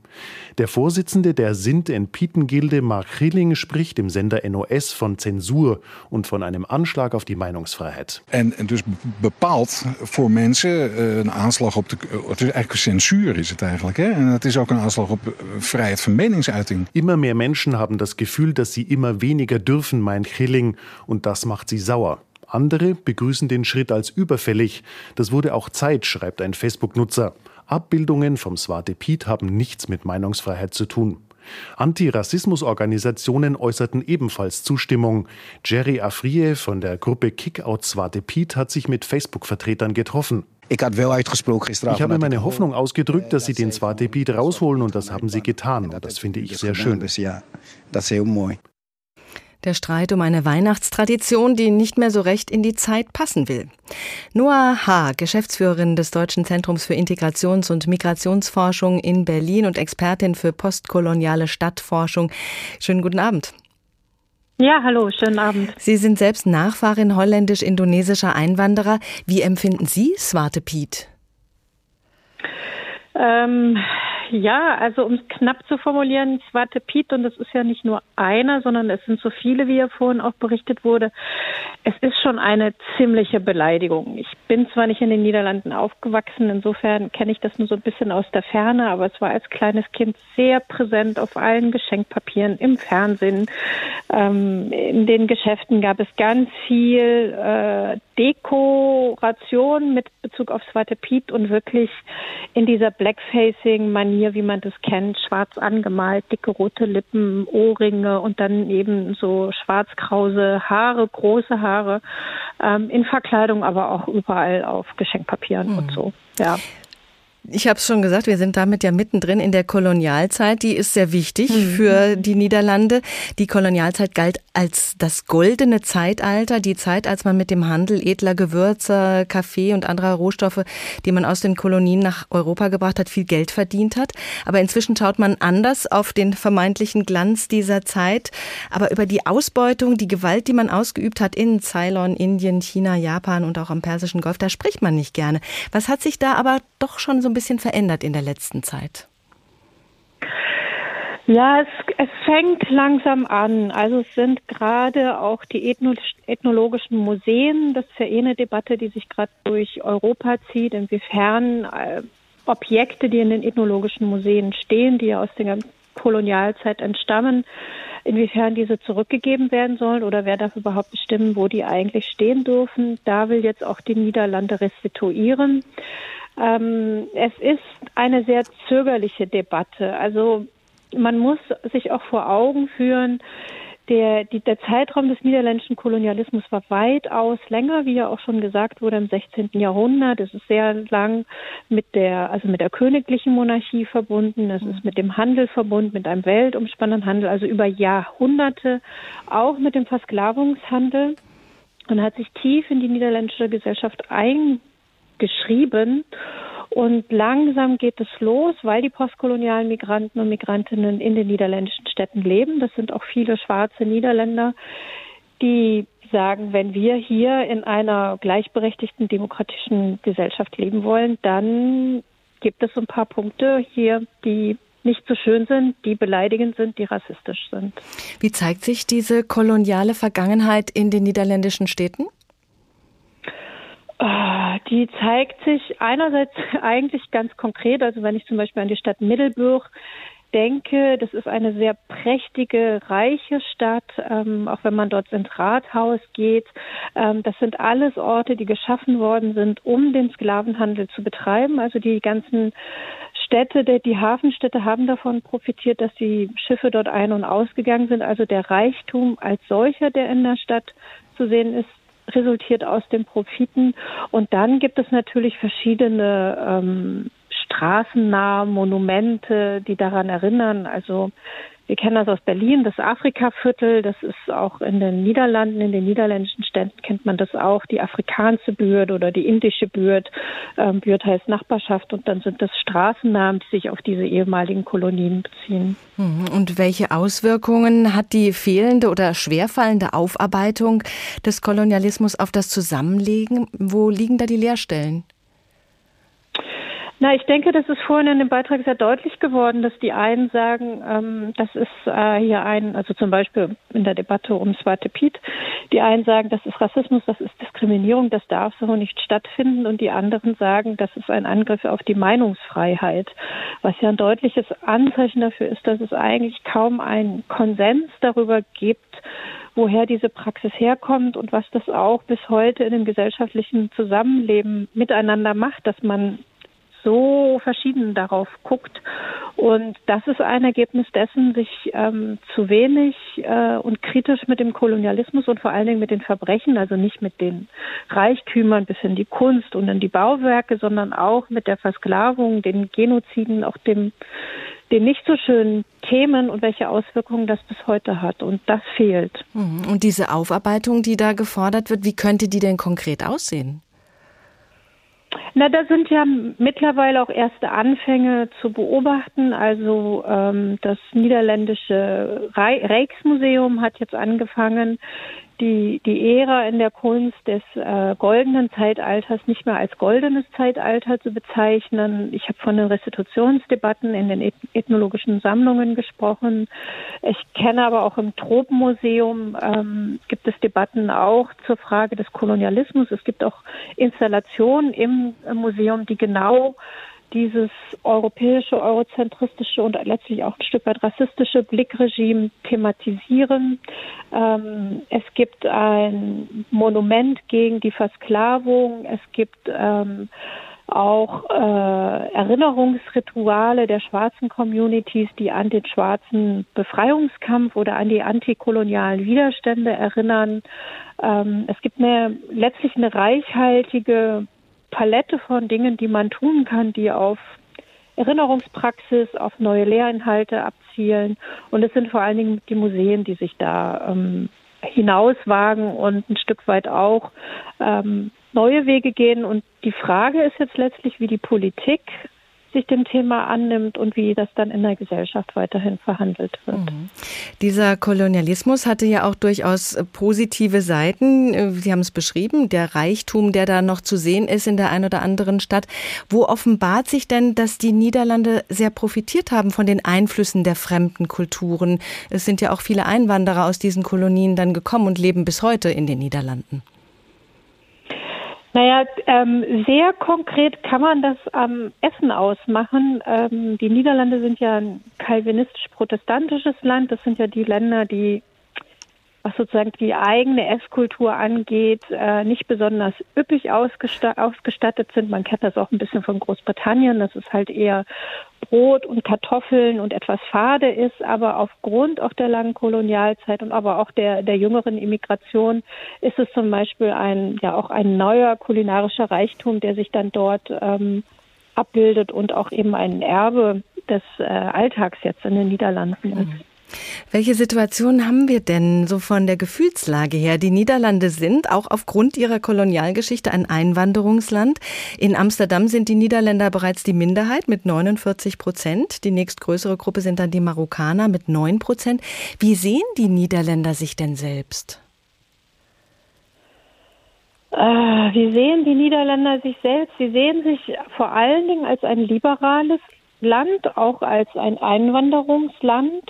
Der Vorsitzende der Sint- en Pietengilde, Mark Grilling, spricht im Sender NOS von Zensur und von einem Anschlag auf die Meinungsfreiheit. En, en dus bepaalt voor mensen uh, een aanslag op de. Het is eigenlijk censuur, is het eigenlijk. Hè? En het is ook een aanslag op Freiheit von Meningsuiting. Immer mehr Menschen haben das Gefühl, dass sie immer weniger dürfen, meint Grilling, und das macht sie sauer. Andere begrüßen den Schritt als überfällig. Das wurde auch Zeit, schreibt ein Facebook-Nutzer. Abbildungen vom Swarte Piet haben nichts mit Meinungsfreiheit zu tun. Antirassismusorganisationen äußerten ebenfalls Zustimmung. Jerry Afriye von der Gruppe Kickout Swarte Piet hat sich mit Facebook-Vertretern getroffen. Ich habe meine Hoffnung ausgedrückt, dass Sie den Swarte Piet rausholen und das haben Sie getan. Und das finde ich sehr schön. Der Streit um eine Weihnachtstradition, die nicht mehr so recht in die Zeit passen will. Noah H., Geschäftsführerin des Deutschen Zentrums für Integrations- und Migrationsforschung in Berlin und Expertin für postkoloniale Stadtforschung. Schönen guten Abend. Ja, hallo, schönen Abend. Sie sind selbst Nachfahrin holländisch-indonesischer Einwanderer. Wie empfinden Sie Swarte Piet? Ähm, ja, also um es knapp zu formulieren, Swarte Piet, und das ist ja nicht nur einer, sondern es sind so viele, wie ja vorhin auch berichtet wurde. Es ist schon eine ziemliche Beleidigung. Ich bin zwar nicht in den Niederlanden aufgewachsen, insofern kenne ich das nur so ein bisschen aus der Ferne, aber es war als kleines Kind sehr präsent auf allen Geschenkpapieren, im Fernsehen, ähm, in den Geschäften gab es ganz viel äh, Dekoration mit Bezug auf Swarte Piet und wirklich in dieser Blackfacing-Manier, wie man das kennt, schwarz angemalt, dicke rote Lippen, Ohrringe und dann eben so schwarz-krause Haare, große Haare, ähm, in Verkleidung, aber auch überall auf Geschenkpapieren mhm. und so. Ja. Ich habe es schon gesagt, wir sind damit ja mittendrin in der Kolonialzeit. Die ist sehr wichtig mhm. für die Niederlande. Die Kolonialzeit galt als das goldene Zeitalter, die Zeit, als man mit dem Handel edler Gewürze, Kaffee und anderer Rohstoffe, die man aus den Kolonien nach Europa gebracht hat, viel Geld verdient hat. Aber inzwischen schaut man anders auf den vermeintlichen Glanz dieser Zeit. Aber über die Ausbeutung, die Gewalt, die man ausgeübt hat in Ceylon, Indien, China, Japan und auch am Persischen Golf, da spricht man nicht gerne. Was hat sich da aber doch schon so ein bisschen verändert in der letzten Zeit? Ja, es, es fängt langsam an. Also es sind gerade auch die Ethno ethnologischen Museen, das ist ja eh eine Debatte, die sich gerade durch Europa zieht, inwiefern äh, Objekte, die in den ethnologischen Museen stehen, die ja aus der Kolonialzeit entstammen, inwiefern diese zurückgegeben werden sollen oder wer darf überhaupt bestimmen, wo die eigentlich stehen dürfen. Da will jetzt auch die Niederlande restituieren. Ähm, es ist eine sehr zögerliche Debatte. Also man muss sich auch vor Augen führen, der, die, der Zeitraum des niederländischen Kolonialismus war weitaus länger, wie ja auch schon gesagt wurde, im 16. Jahrhundert. Es ist sehr lang mit der, also mit der königlichen Monarchie verbunden. Es ist mit dem Handel verbunden, mit einem weltumspannenden Handel, also über Jahrhunderte, auch mit dem Versklavungshandel und hat sich tief in die niederländische Gesellschaft eingebracht geschrieben. Und langsam geht es los, weil die postkolonialen Migranten und Migrantinnen in den niederländischen Städten leben. Das sind auch viele schwarze Niederländer, die sagen, wenn wir hier in einer gleichberechtigten demokratischen Gesellschaft leben wollen, dann gibt es ein paar Punkte hier, die nicht so schön sind, die beleidigend sind, die rassistisch sind. Wie zeigt sich diese koloniale Vergangenheit in den niederländischen Städten? Ah, die zeigt sich einerseits [LAUGHS] eigentlich ganz konkret, also wenn ich zum Beispiel an die Stadt Middelburg denke, das ist eine sehr prächtige, reiche Stadt, ähm, auch wenn man dort ins Rathaus geht. Ähm, das sind alles Orte, die geschaffen worden sind, um den Sklavenhandel zu betreiben. Also die ganzen Städte, die Hafenstädte haben davon profitiert, dass die Schiffe dort ein- und ausgegangen sind. Also der Reichtum als solcher, der in der Stadt zu sehen ist, resultiert aus den Profiten. Und dann gibt es natürlich verschiedene ähm, Straßennamen, Monumente, die daran erinnern. Also wir kennen das aus Berlin, das Afrikaviertel, das ist auch in den Niederlanden, in den niederländischen Städten kennt man das auch, die afrikanische Bürd oder die indische Bürd. Ähm, Bürd heißt Nachbarschaft und dann sind das Straßennamen, die sich auf diese ehemaligen Kolonien beziehen. Mhm. Und welche Auswirkungen hat die fehlende oder schwerfallende Aufarbeitung des Kolonialismus auf das Zusammenlegen? Wo liegen da die Leerstellen? Na, ich denke, das ist vorhin in dem Beitrag sehr deutlich geworden, dass die einen sagen, ähm, das ist äh, hier ein, also zum Beispiel in der Debatte um Swarte Piet, die einen sagen, das ist Rassismus, das ist Diskriminierung, das darf so nicht stattfinden. Und die anderen sagen, das ist ein Angriff auf die Meinungsfreiheit, was ja ein deutliches Anzeichen dafür ist, dass es eigentlich kaum einen Konsens darüber gibt, woher diese Praxis herkommt und was das auch bis heute in dem gesellschaftlichen Zusammenleben miteinander macht, dass man so verschieden darauf guckt. Und das ist ein Ergebnis dessen, sich ähm, zu wenig äh, und kritisch mit dem Kolonialismus und vor allen Dingen mit den Verbrechen, also nicht mit den Reichtümern bis in die Kunst und in die Bauwerke, sondern auch mit der Versklavung, den Genoziden, auch dem den nicht so schönen Themen und welche Auswirkungen das bis heute hat. Und das fehlt. Mhm. Und diese Aufarbeitung, die da gefordert wird, wie könnte die denn konkret aussehen? Na, da sind ja mittlerweile auch erste Anfänge zu beobachten. Also ähm, das niederländische Rijksmuseum hat jetzt angefangen, die, die Ära in der Kunst des äh, goldenen Zeitalters nicht mehr als goldenes Zeitalter zu bezeichnen. Ich habe von den Restitutionsdebatten in den ethnologischen Sammlungen gesprochen. Ich kenne aber auch im Tropenmuseum ähm, gibt es Debatten auch zur Frage des Kolonialismus. Es gibt auch Installationen im Museum, die genau dieses europäische, eurozentristische und letztlich auch ein Stück weit rassistische Blickregime thematisieren. Ähm, es gibt ein Monument gegen die Versklavung. Es gibt ähm, auch äh, Erinnerungsrituale der schwarzen Communities, die an den schwarzen Befreiungskampf oder an die antikolonialen Widerstände erinnern. Ähm, es gibt eine letztlich eine reichhaltige Palette von Dingen, die man tun kann, die auf Erinnerungspraxis, auf neue Lehrinhalte abzielen. Und es sind vor allen Dingen die Museen, die sich da ähm, hinauswagen und ein Stück weit auch ähm, neue Wege gehen. Und die Frage ist jetzt letztlich, wie die Politik sich dem Thema annimmt und wie das dann in der Gesellschaft weiterhin verhandelt wird. Mhm. Dieser Kolonialismus hatte ja auch durchaus positive Seiten. Sie haben es beschrieben, der Reichtum, der da noch zu sehen ist in der einen oder anderen Stadt. Wo offenbart sich denn, dass die Niederlande sehr profitiert haben von den Einflüssen der fremden Kulturen? Es sind ja auch viele Einwanderer aus diesen Kolonien dann gekommen und leben bis heute in den Niederlanden. Naja, ähm, sehr konkret kann man das am Essen ausmachen. Ähm, die Niederlande sind ja ein kalvinistisch-protestantisches Land. Das sind ja die Länder, die was sozusagen die eigene Esskultur angeht, äh, nicht besonders üppig ausgestattet sind. Man kennt das auch ein bisschen von Großbritannien, dass es halt eher Brot und Kartoffeln und etwas fade ist, aber aufgrund auch der langen Kolonialzeit und aber auch der, der jüngeren Immigration ist es zum Beispiel ein, ja auch ein neuer kulinarischer Reichtum, der sich dann dort ähm, abbildet und auch eben ein Erbe des äh, Alltags jetzt in den Niederlanden ist. Mhm. Welche Situation haben wir denn so von der Gefühlslage her? Die Niederlande sind auch aufgrund ihrer Kolonialgeschichte ein Einwanderungsland. In Amsterdam sind die Niederländer bereits die Minderheit mit 49 Prozent. Die nächstgrößere Gruppe sind dann die Marokkaner mit 9 Prozent. Wie sehen die Niederländer sich denn selbst? Äh, wie sehen die Niederländer sich selbst? Sie sehen sich vor allen Dingen als ein liberales Land, auch als ein Einwanderungsland,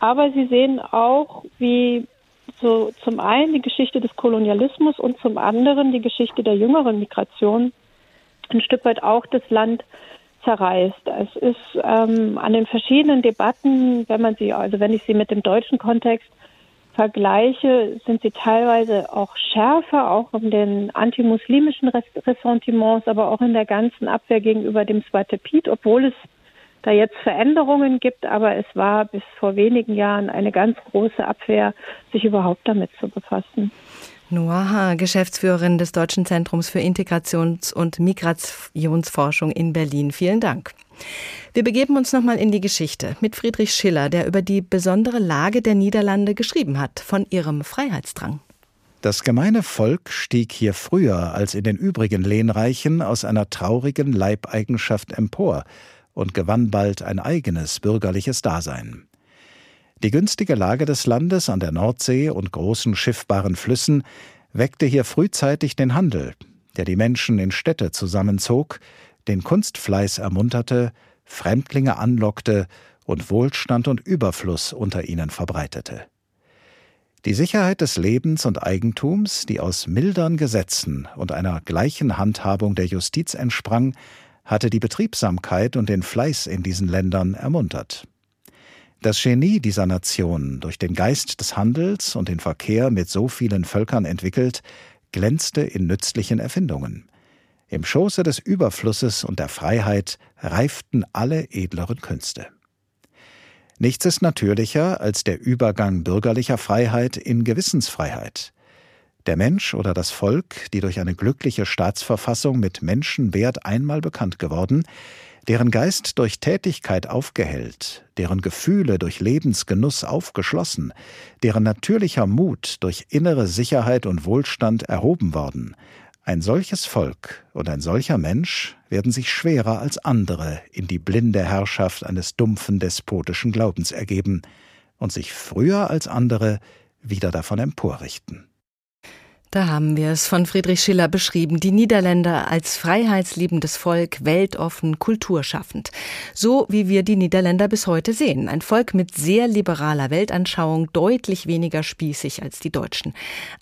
aber sie sehen auch, wie so zum einen die Geschichte des Kolonialismus und zum anderen die Geschichte der jüngeren Migration ein Stück weit auch das Land zerreißt. Es ist ähm, an den verschiedenen Debatten, wenn man sie, also wenn ich sie mit dem deutschen Kontext vergleiche, sind sie teilweise auch schärfer, auch in den antimuslimischen Ressentiments, aber auch in der ganzen Abwehr gegenüber dem Swatepit, obwohl es da jetzt Veränderungen gibt, aber es war bis vor wenigen Jahren eine ganz große Abwehr, sich überhaupt damit zu befassen. Noaha, Geschäftsführerin des Deutschen Zentrums für Integrations- und Migrationsforschung in Berlin. Vielen Dank. Wir begeben uns nochmal in die Geschichte mit Friedrich Schiller, der über die besondere Lage der Niederlande geschrieben hat, von ihrem Freiheitsdrang. Das gemeine Volk stieg hier früher als in den übrigen Lehnreichen aus einer traurigen Leibeigenschaft empor und gewann bald ein eigenes bürgerliches Dasein. Die günstige Lage des Landes an der Nordsee und großen schiffbaren Flüssen weckte hier frühzeitig den Handel, der die Menschen in Städte zusammenzog, den Kunstfleiß ermunterte, Fremdlinge anlockte und Wohlstand und Überfluss unter ihnen verbreitete. Die Sicherheit des Lebens und Eigentums, die aus mildern Gesetzen und einer gleichen Handhabung der Justiz entsprang, hatte die Betriebsamkeit und den Fleiß in diesen Ländern ermuntert. Das Genie dieser Nation, durch den Geist des Handels und den Verkehr mit so vielen Völkern entwickelt, glänzte in nützlichen Erfindungen. Im Schoße des Überflusses und der Freiheit reiften alle edleren Künste. Nichts ist natürlicher als der Übergang bürgerlicher Freiheit in Gewissensfreiheit. Der Mensch oder das Volk, die durch eine glückliche Staatsverfassung mit Menschenwert einmal bekannt geworden, deren Geist durch Tätigkeit aufgehellt, deren Gefühle durch Lebensgenuss aufgeschlossen, deren natürlicher Mut durch innere Sicherheit und Wohlstand erhoben worden, ein solches Volk und ein solcher Mensch werden sich schwerer als andere in die blinde Herrschaft eines dumpfen despotischen Glaubens ergeben und sich früher als andere wieder davon emporrichten. Da haben wir es von Friedrich Schiller beschrieben, die Niederländer als freiheitsliebendes Volk, weltoffen, kulturschaffend. So wie wir die Niederländer bis heute sehen. Ein Volk mit sehr liberaler Weltanschauung, deutlich weniger spießig als die Deutschen.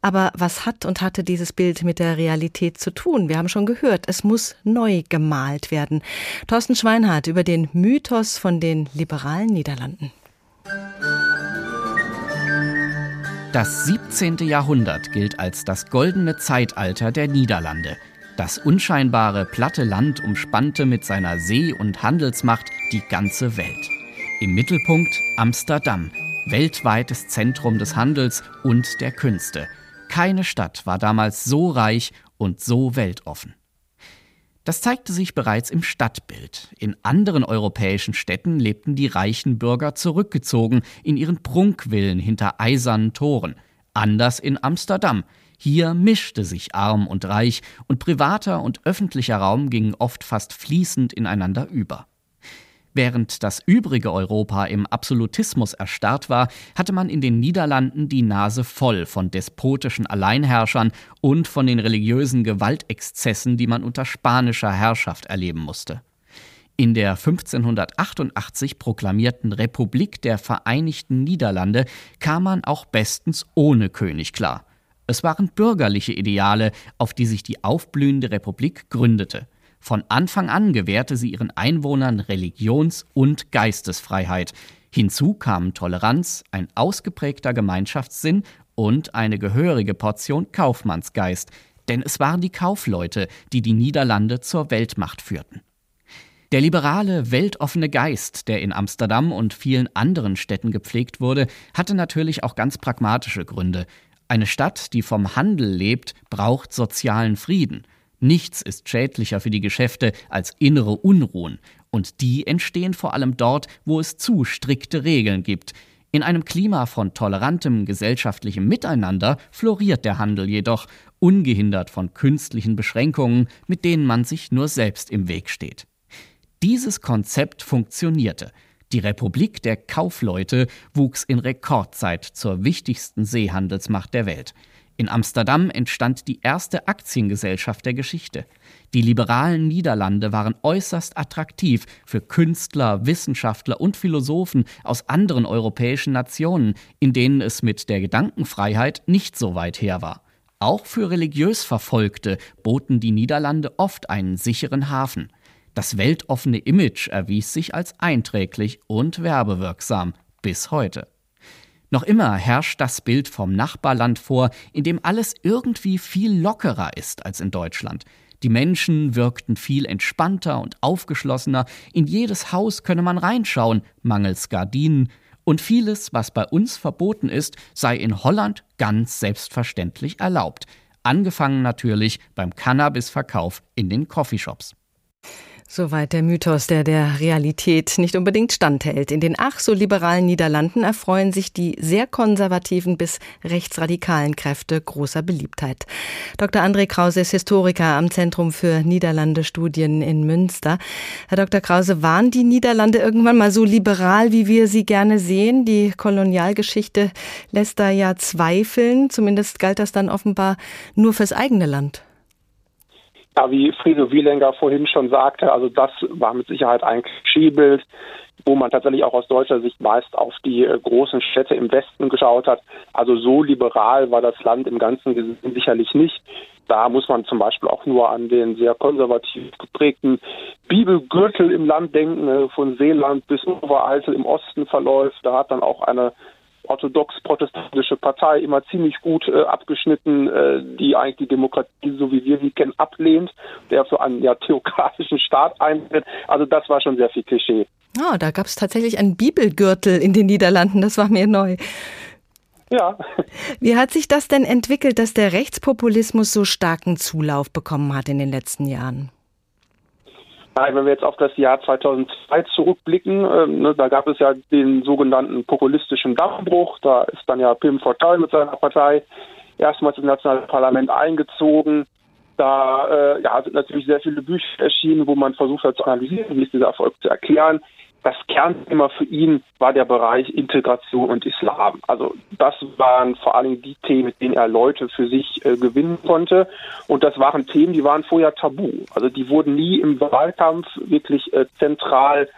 Aber was hat und hatte dieses Bild mit der Realität zu tun? Wir haben schon gehört, es muss neu gemalt werden. Thorsten Schweinhardt über den Mythos von den liberalen Niederlanden. Das 17. Jahrhundert gilt als das goldene Zeitalter der Niederlande. Das unscheinbare platte Land umspannte mit seiner See- und Handelsmacht die ganze Welt. Im Mittelpunkt Amsterdam, weltweites Zentrum des Handels und der Künste. Keine Stadt war damals so reich und so weltoffen. Das zeigte sich bereits im Stadtbild. In anderen europäischen Städten lebten die reichen Bürger zurückgezogen in ihren Prunkvillen hinter eisernen Toren. Anders in Amsterdam. Hier mischte sich arm und reich, und privater und öffentlicher Raum gingen oft fast fließend ineinander über. Während das übrige Europa im Absolutismus erstarrt war, hatte man in den Niederlanden die Nase voll von despotischen Alleinherrschern und von den religiösen Gewaltexzessen, die man unter spanischer Herrschaft erleben musste. In der 1588 proklamierten Republik der Vereinigten Niederlande kam man auch bestens ohne König klar. Es waren bürgerliche Ideale, auf die sich die aufblühende Republik gründete. Von Anfang an gewährte sie ihren Einwohnern Religions- und Geistesfreiheit. Hinzu kamen Toleranz, ein ausgeprägter Gemeinschaftssinn und eine gehörige Portion Kaufmannsgeist, denn es waren die Kaufleute, die die Niederlande zur Weltmacht führten. Der liberale, weltoffene Geist, der in Amsterdam und vielen anderen Städten gepflegt wurde, hatte natürlich auch ganz pragmatische Gründe. Eine Stadt, die vom Handel lebt, braucht sozialen Frieden. Nichts ist schädlicher für die Geschäfte als innere Unruhen, und die entstehen vor allem dort, wo es zu strikte Regeln gibt. In einem Klima von tolerantem gesellschaftlichem Miteinander floriert der Handel jedoch, ungehindert von künstlichen Beschränkungen, mit denen man sich nur selbst im Weg steht. Dieses Konzept funktionierte. Die Republik der Kaufleute wuchs in Rekordzeit zur wichtigsten Seehandelsmacht der Welt. In Amsterdam entstand die erste Aktiengesellschaft der Geschichte. Die liberalen Niederlande waren äußerst attraktiv für Künstler, Wissenschaftler und Philosophen aus anderen europäischen Nationen, in denen es mit der Gedankenfreiheit nicht so weit her war. Auch für religiös Verfolgte boten die Niederlande oft einen sicheren Hafen. Das weltoffene Image erwies sich als einträglich und werbewirksam bis heute. Noch immer herrscht das Bild vom Nachbarland vor, in dem alles irgendwie viel lockerer ist als in Deutschland. Die Menschen wirkten viel entspannter und aufgeschlossener, in jedes Haus könne man reinschauen, mangels Gardinen, und vieles, was bei uns verboten ist, sei in Holland ganz selbstverständlich erlaubt. Angefangen natürlich beim Cannabisverkauf in den Coffeeshops. Soweit der Mythos, der der Realität nicht unbedingt standhält. In den ach so liberalen Niederlanden erfreuen sich die sehr konservativen bis rechtsradikalen Kräfte großer Beliebtheit. Dr. André Krause ist Historiker am Zentrum für Niederlande-Studien in Münster. Herr Dr. Krause, waren die Niederlande irgendwann mal so liberal, wie wir sie gerne sehen? Die Kolonialgeschichte lässt da ja zweifeln. Zumindest galt das dann offenbar nur fürs eigene Land. Ja, wie Friede Wielenga vorhin schon sagte, also das war mit Sicherheit ein Klischeebild, wo man tatsächlich auch aus deutscher Sicht meist auf die äh, großen Städte im Westen geschaut hat. Also so liberal war das Land im Ganzen sicherlich nicht. Da muss man zum Beispiel auch nur an den sehr konservativ geprägten Bibelgürtel im Land denken, äh, von Seeland bis Oberaltel im Osten verläuft. Da hat dann auch eine orthodox-protestantische Partei immer ziemlich gut äh, abgeschnitten, äh, die eigentlich die Demokratie, so wie wir sie kennen, ablehnt, der für einen ja, theokratischen Staat eintritt. Also das war schon sehr viel Klischee. Oh, da gab es tatsächlich einen Bibelgürtel in den Niederlanden, das war mir neu. Ja. Wie hat sich das denn entwickelt, dass der Rechtspopulismus so starken Zulauf bekommen hat in den letzten Jahren? Wenn wir jetzt auf das Jahr 2002 zurückblicken, äh, ne, da gab es ja den sogenannten populistischen Dammbruch. Da ist dann ja Pim Fortuyn mit seiner Partei erstmals ins nationale Parlament eingezogen. Da äh, ja, sind natürlich sehr viele Bücher erschienen, wo man versucht hat zu analysieren, wie ist dieser Erfolg zu erklären das Kernthema für ihn war der Bereich Integration und Islam. Also das waren vor allem die Themen, mit denen er Leute für sich äh, gewinnen konnte. Und das waren Themen, die waren vorher tabu. Also die wurden nie im Wahlkampf wirklich äh, zentral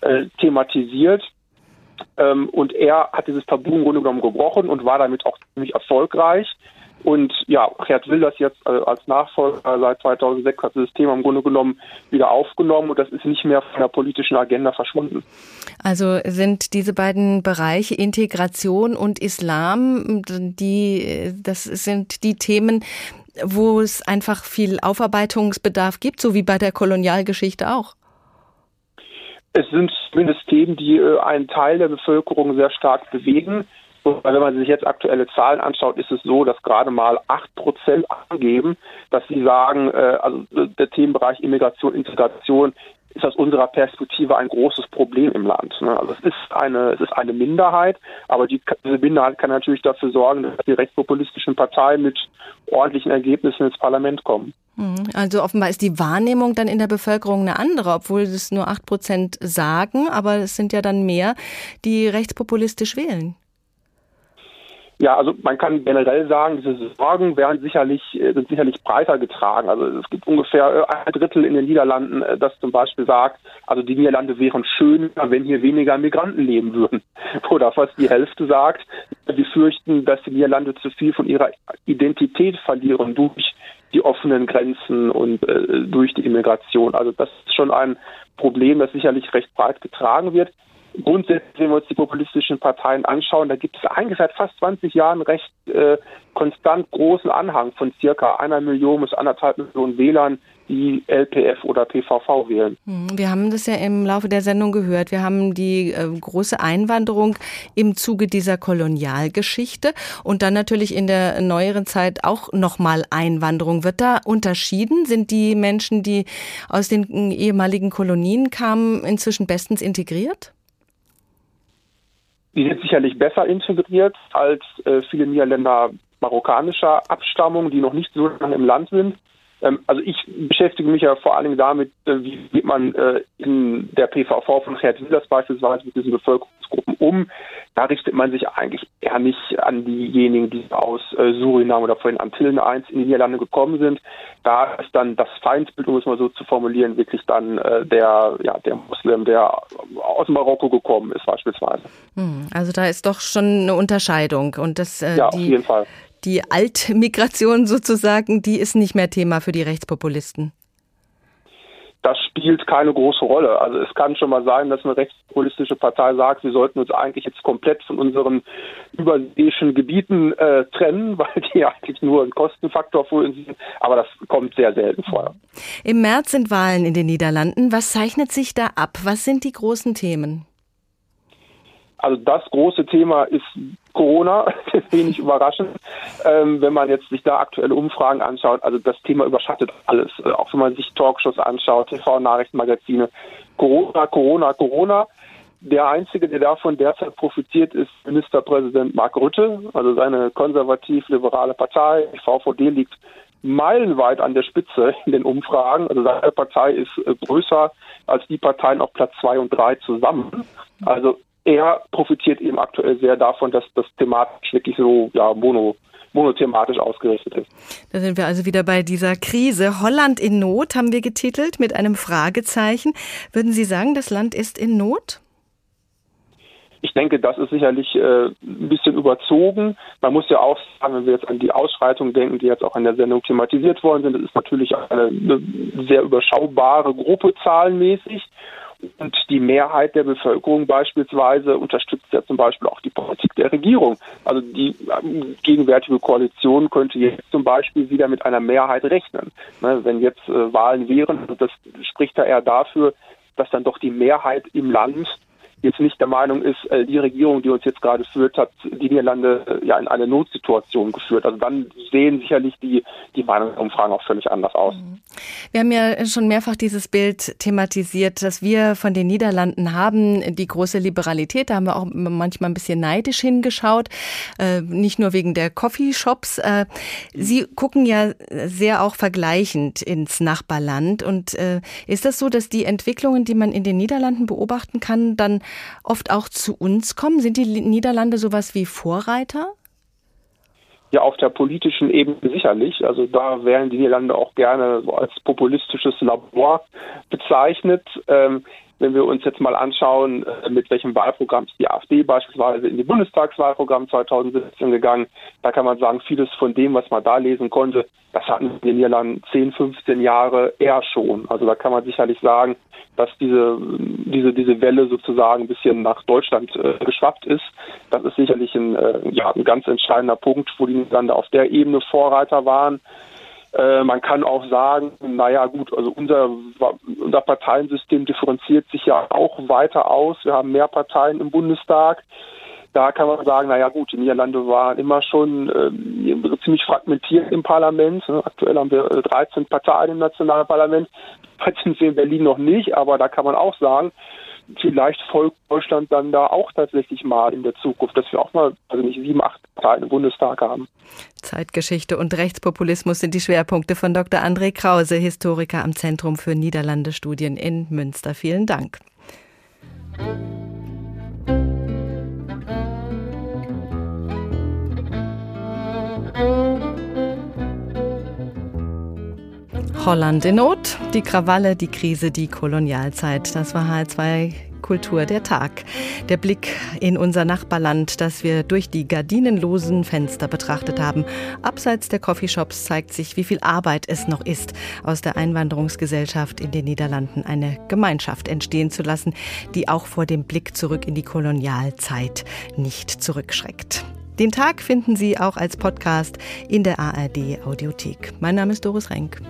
äh, thematisiert. Ähm, und er hat dieses Tabu im Grunde genommen gebrochen und war damit auch ziemlich erfolgreich. Und ja, Gerd will das jetzt äh, als Nachfolger seit 2006 hat das Thema im Grunde genommen wieder aufgenommen und das ist nicht mehr von der politischen Agenda verschwunden. Also sind diese beiden Bereiche Integration und Islam, die, das sind die Themen, wo es einfach viel Aufarbeitungsbedarf gibt, so wie bei der Kolonialgeschichte auch. Es sind zumindest Themen, die äh, einen Teil der Bevölkerung sehr stark bewegen. Weil wenn man sich jetzt aktuelle Zahlen anschaut, ist es so, dass gerade mal acht Prozent angeben, dass sie sagen, äh, also der Themenbereich Immigration, Integration ist aus unserer Perspektive ein großes Problem im Land. Ne? Also es ist eine, es ist eine Minderheit, aber die, diese Minderheit kann natürlich dafür sorgen, dass die rechtspopulistischen Parteien mit ordentlichen Ergebnissen ins Parlament kommen. Mhm. Also offenbar ist die Wahrnehmung dann in der Bevölkerung eine andere, obwohl es nur acht Prozent sagen, aber es sind ja dann mehr, die rechtspopulistisch wählen. Ja, also man kann generell sagen, diese Sorgen werden sicherlich, äh, sind sicherlich breiter getragen. Also es gibt ungefähr äh, ein Drittel in den Niederlanden, äh, das zum Beispiel sagt, also die Niederlande wären schöner, wenn hier weniger Migranten leben würden. [LAUGHS] Oder fast die Hälfte sagt, wir fürchten, dass die Niederlande zu viel von ihrer Identität verlieren durch die offenen Grenzen und äh, durch die Immigration. Also das ist schon ein Problem, das sicherlich recht breit getragen wird grundsätzlich, wenn wir uns die populistischen Parteien anschauen, da gibt es eigentlich seit fast 20 Jahren recht äh, konstant großen Anhang von circa einer Million bis anderthalb Millionen Wählern, die LPF oder PVV wählen. Hm, wir haben das ja im Laufe der Sendung gehört. Wir haben die äh, große Einwanderung im Zuge dieser Kolonialgeschichte und dann natürlich in der neueren Zeit auch nochmal Einwanderung. Wird da unterschieden? Sind die Menschen, die aus den ehemaligen Kolonien kamen, inzwischen bestens integriert? Die sind sicherlich besser integriert als äh, viele Niederländer marokkanischer Abstammung, die noch nicht so lange im Land sind. Ähm, also ich beschäftige mich ja vor allen Dingen damit, äh, wie geht man äh, in der PVV von Wilders beispielsweise mit diesen Bevölkerungsgruppen um. Da richtet man sich eigentlich eher nicht an diejenigen, die aus äh, Suriname oder von den Antillen 1 in die Niederlande gekommen sind. Da ist dann das Feindbild, um es mal so zu formulieren, wirklich dann der, ja, der Muslim, der aus Marokko gekommen ist beispielsweise. Hm, also da ist doch schon eine Unterscheidung und das ja, die, auf jeden Fall. Die Altmigration sozusagen, die ist nicht mehr Thema für die Rechtspopulisten das spielt keine große Rolle. Also es kann schon mal sein, dass eine rechtspopulistische Partei sagt, wir sollten uns eigentlich jetzt komplett von unseren überseeischen Gebieten äh, trennen, [LAUGHS] weil die eigentlich nur ein Kostenfaktor für uns sind. Aber das kommt sehr selten vor. Im März sind Wahlen in den Niederlanden. Was zeichnet sich da ab? Was sind die großen Themen? Also das große Thema ist Corona, [LAUGHS] wenig überraschend. Ähm, wenn man jetzt sich da aktuelle Umfragen anschaut, also das Thema überschattet alles. Äh, auch wenn man sich Talkshows anschaut, TV-Nachrichtenmagazine. Corona, Corona, Corona. Der Einzige, der davon derzeit profitiert, ist Ministerpräsident Mark Rutte. Also seine konservativ-liberale Partei, die VVD, liegt meilenweit an der Spitze in den Umfragen. Also seine Partei ist äh, größer als die Parteien auf Platz zwei und drei zusammen. Also er profitiert eben aktuell sehr davon, dass das thematisch wirklich so ja, mono, monothematisch ausgerichtet ist. Da sind wir also wieder bei dieser Krise. Holland in Not haben wir getitelt mit einem Fragezeichen. Würden Sie sagen, das Land ist in Not? Ich denke, das ist sicherlich äh, ein bisschen überzogen. Man muss ja auch sagen, wenn wir jetzt an die Ausschreitungen denken, die jetzt auch in der Sendung thematisiert worden sind, das ist natürlich eine, eine sehr überschaubare Gruppe zahlenmäßig. Und die Mehrheit der Bevölkerung beispielsweise unterstützt ja zum Beispiel auch die Politik der Regierung. Also die ähm, gegenwärtige Koalition könnte jetzt zum Beispiel wieder mit einer Mehrheit rechnen. Ne, wenn jetzt äh, Wahlen wären, das spricht ja eher dafür, dass dann doch die Mehrheit im Land jetzt nicht der Meinung ist, äh, die Regierung, die uns jetzt gerade führt, hat die Niederlande äh, ja in eine Notsituation geführt. Also dann sehen sicherlich die, die Meinungsumfragen auch völlig anders aus. Mhm. Wir haben ja schon mehrfach dieses Bild thematisiert, dass wir von den Niederlanden haben, die große Liberalität. Da haben wir auch manchmal ein bisschen neidisch hingeschaut, äh, nicht nur wegen der Coffeeshops. Sie gucken ja sehr auch vergleichend ins Nachbarland. Und ist das so, dass die Entwicklungen, die man in den Niederlanden beobachten kann, dann oft auch zu uns kommen? Sind die Niederlande sowas wie Vorreiter? Ja, auf der politischen Ebene sicherlich. Also da werden die Niederlande auch gerne so als populistisches Labor bezeichnet. Ähm, wenn wir uns jetzt mal anschauen, äh, mit welchem Wahlprogramm ist die AfD beispielsweise in die Bundestagswahlprogramm 2017 gegangen, da kann man sagen, vieles von dem, was man da lesen konnte, das hatten die Niederlande 10, 15 Jahre eher schon. Also da kann man sicherlich sagen, dass diese, diese, diese Welle sozusagen ein bisschen nach Deutschland äh, geschwappt ist. Das ist sicherlich ein, äh, ja, ein ganz entscheidender Punkt, wo die Niederlande auf der Ebene Vorreiter waren. Äh, man kann auch sagen, naja gut, also unser, unser Parteiensystem differenziert sich ja auch weiter aus. Wir haben mehr Parteien im Bundestag. Da kann man sagen, naja gut, die Niederlande waren immer schon äh, ziemlich fragmentiert im Parlament. Aktuell haben wir 13 äh, Parteien im Nationalparlament. Das sind wir in Berlin noch nicht, aber da kann man auch sagen, vielleicht folgt Deutschland dann da auch tatsächlich mal in der Zukunft, dass wir auch mal, also nicht sieben, acht Parteien im Bundestag haben. Zeitgeschichte und Rechtspopulismus sind die Schwerpunkte von Dr. André Krause, Historiker am Zentrum für Niederlandestudien in Münster. Vielen Dank. Holland in Not, die Krawalle, die Krise, die Kolonialzeit. Das war H2 Kultur der Tag. Der Blick in unser Nachbarland, das wir durch die gardinenlosen Fenster betrachtet haben. Abseits der Coffeeshops zeigt sich, wie viel Arbeit es noch ist, aus der Einwanderungsgesellschaft in den Niederlanden eine Gemeinschaft entstehen zu lassen, die auch vor dem Blick zurück in die Kolonialzeit nicht zurückschreckt. Den Tag finden Sie auch als Podcast in der ARD Audiothek. Mein Name ist Doris Renk.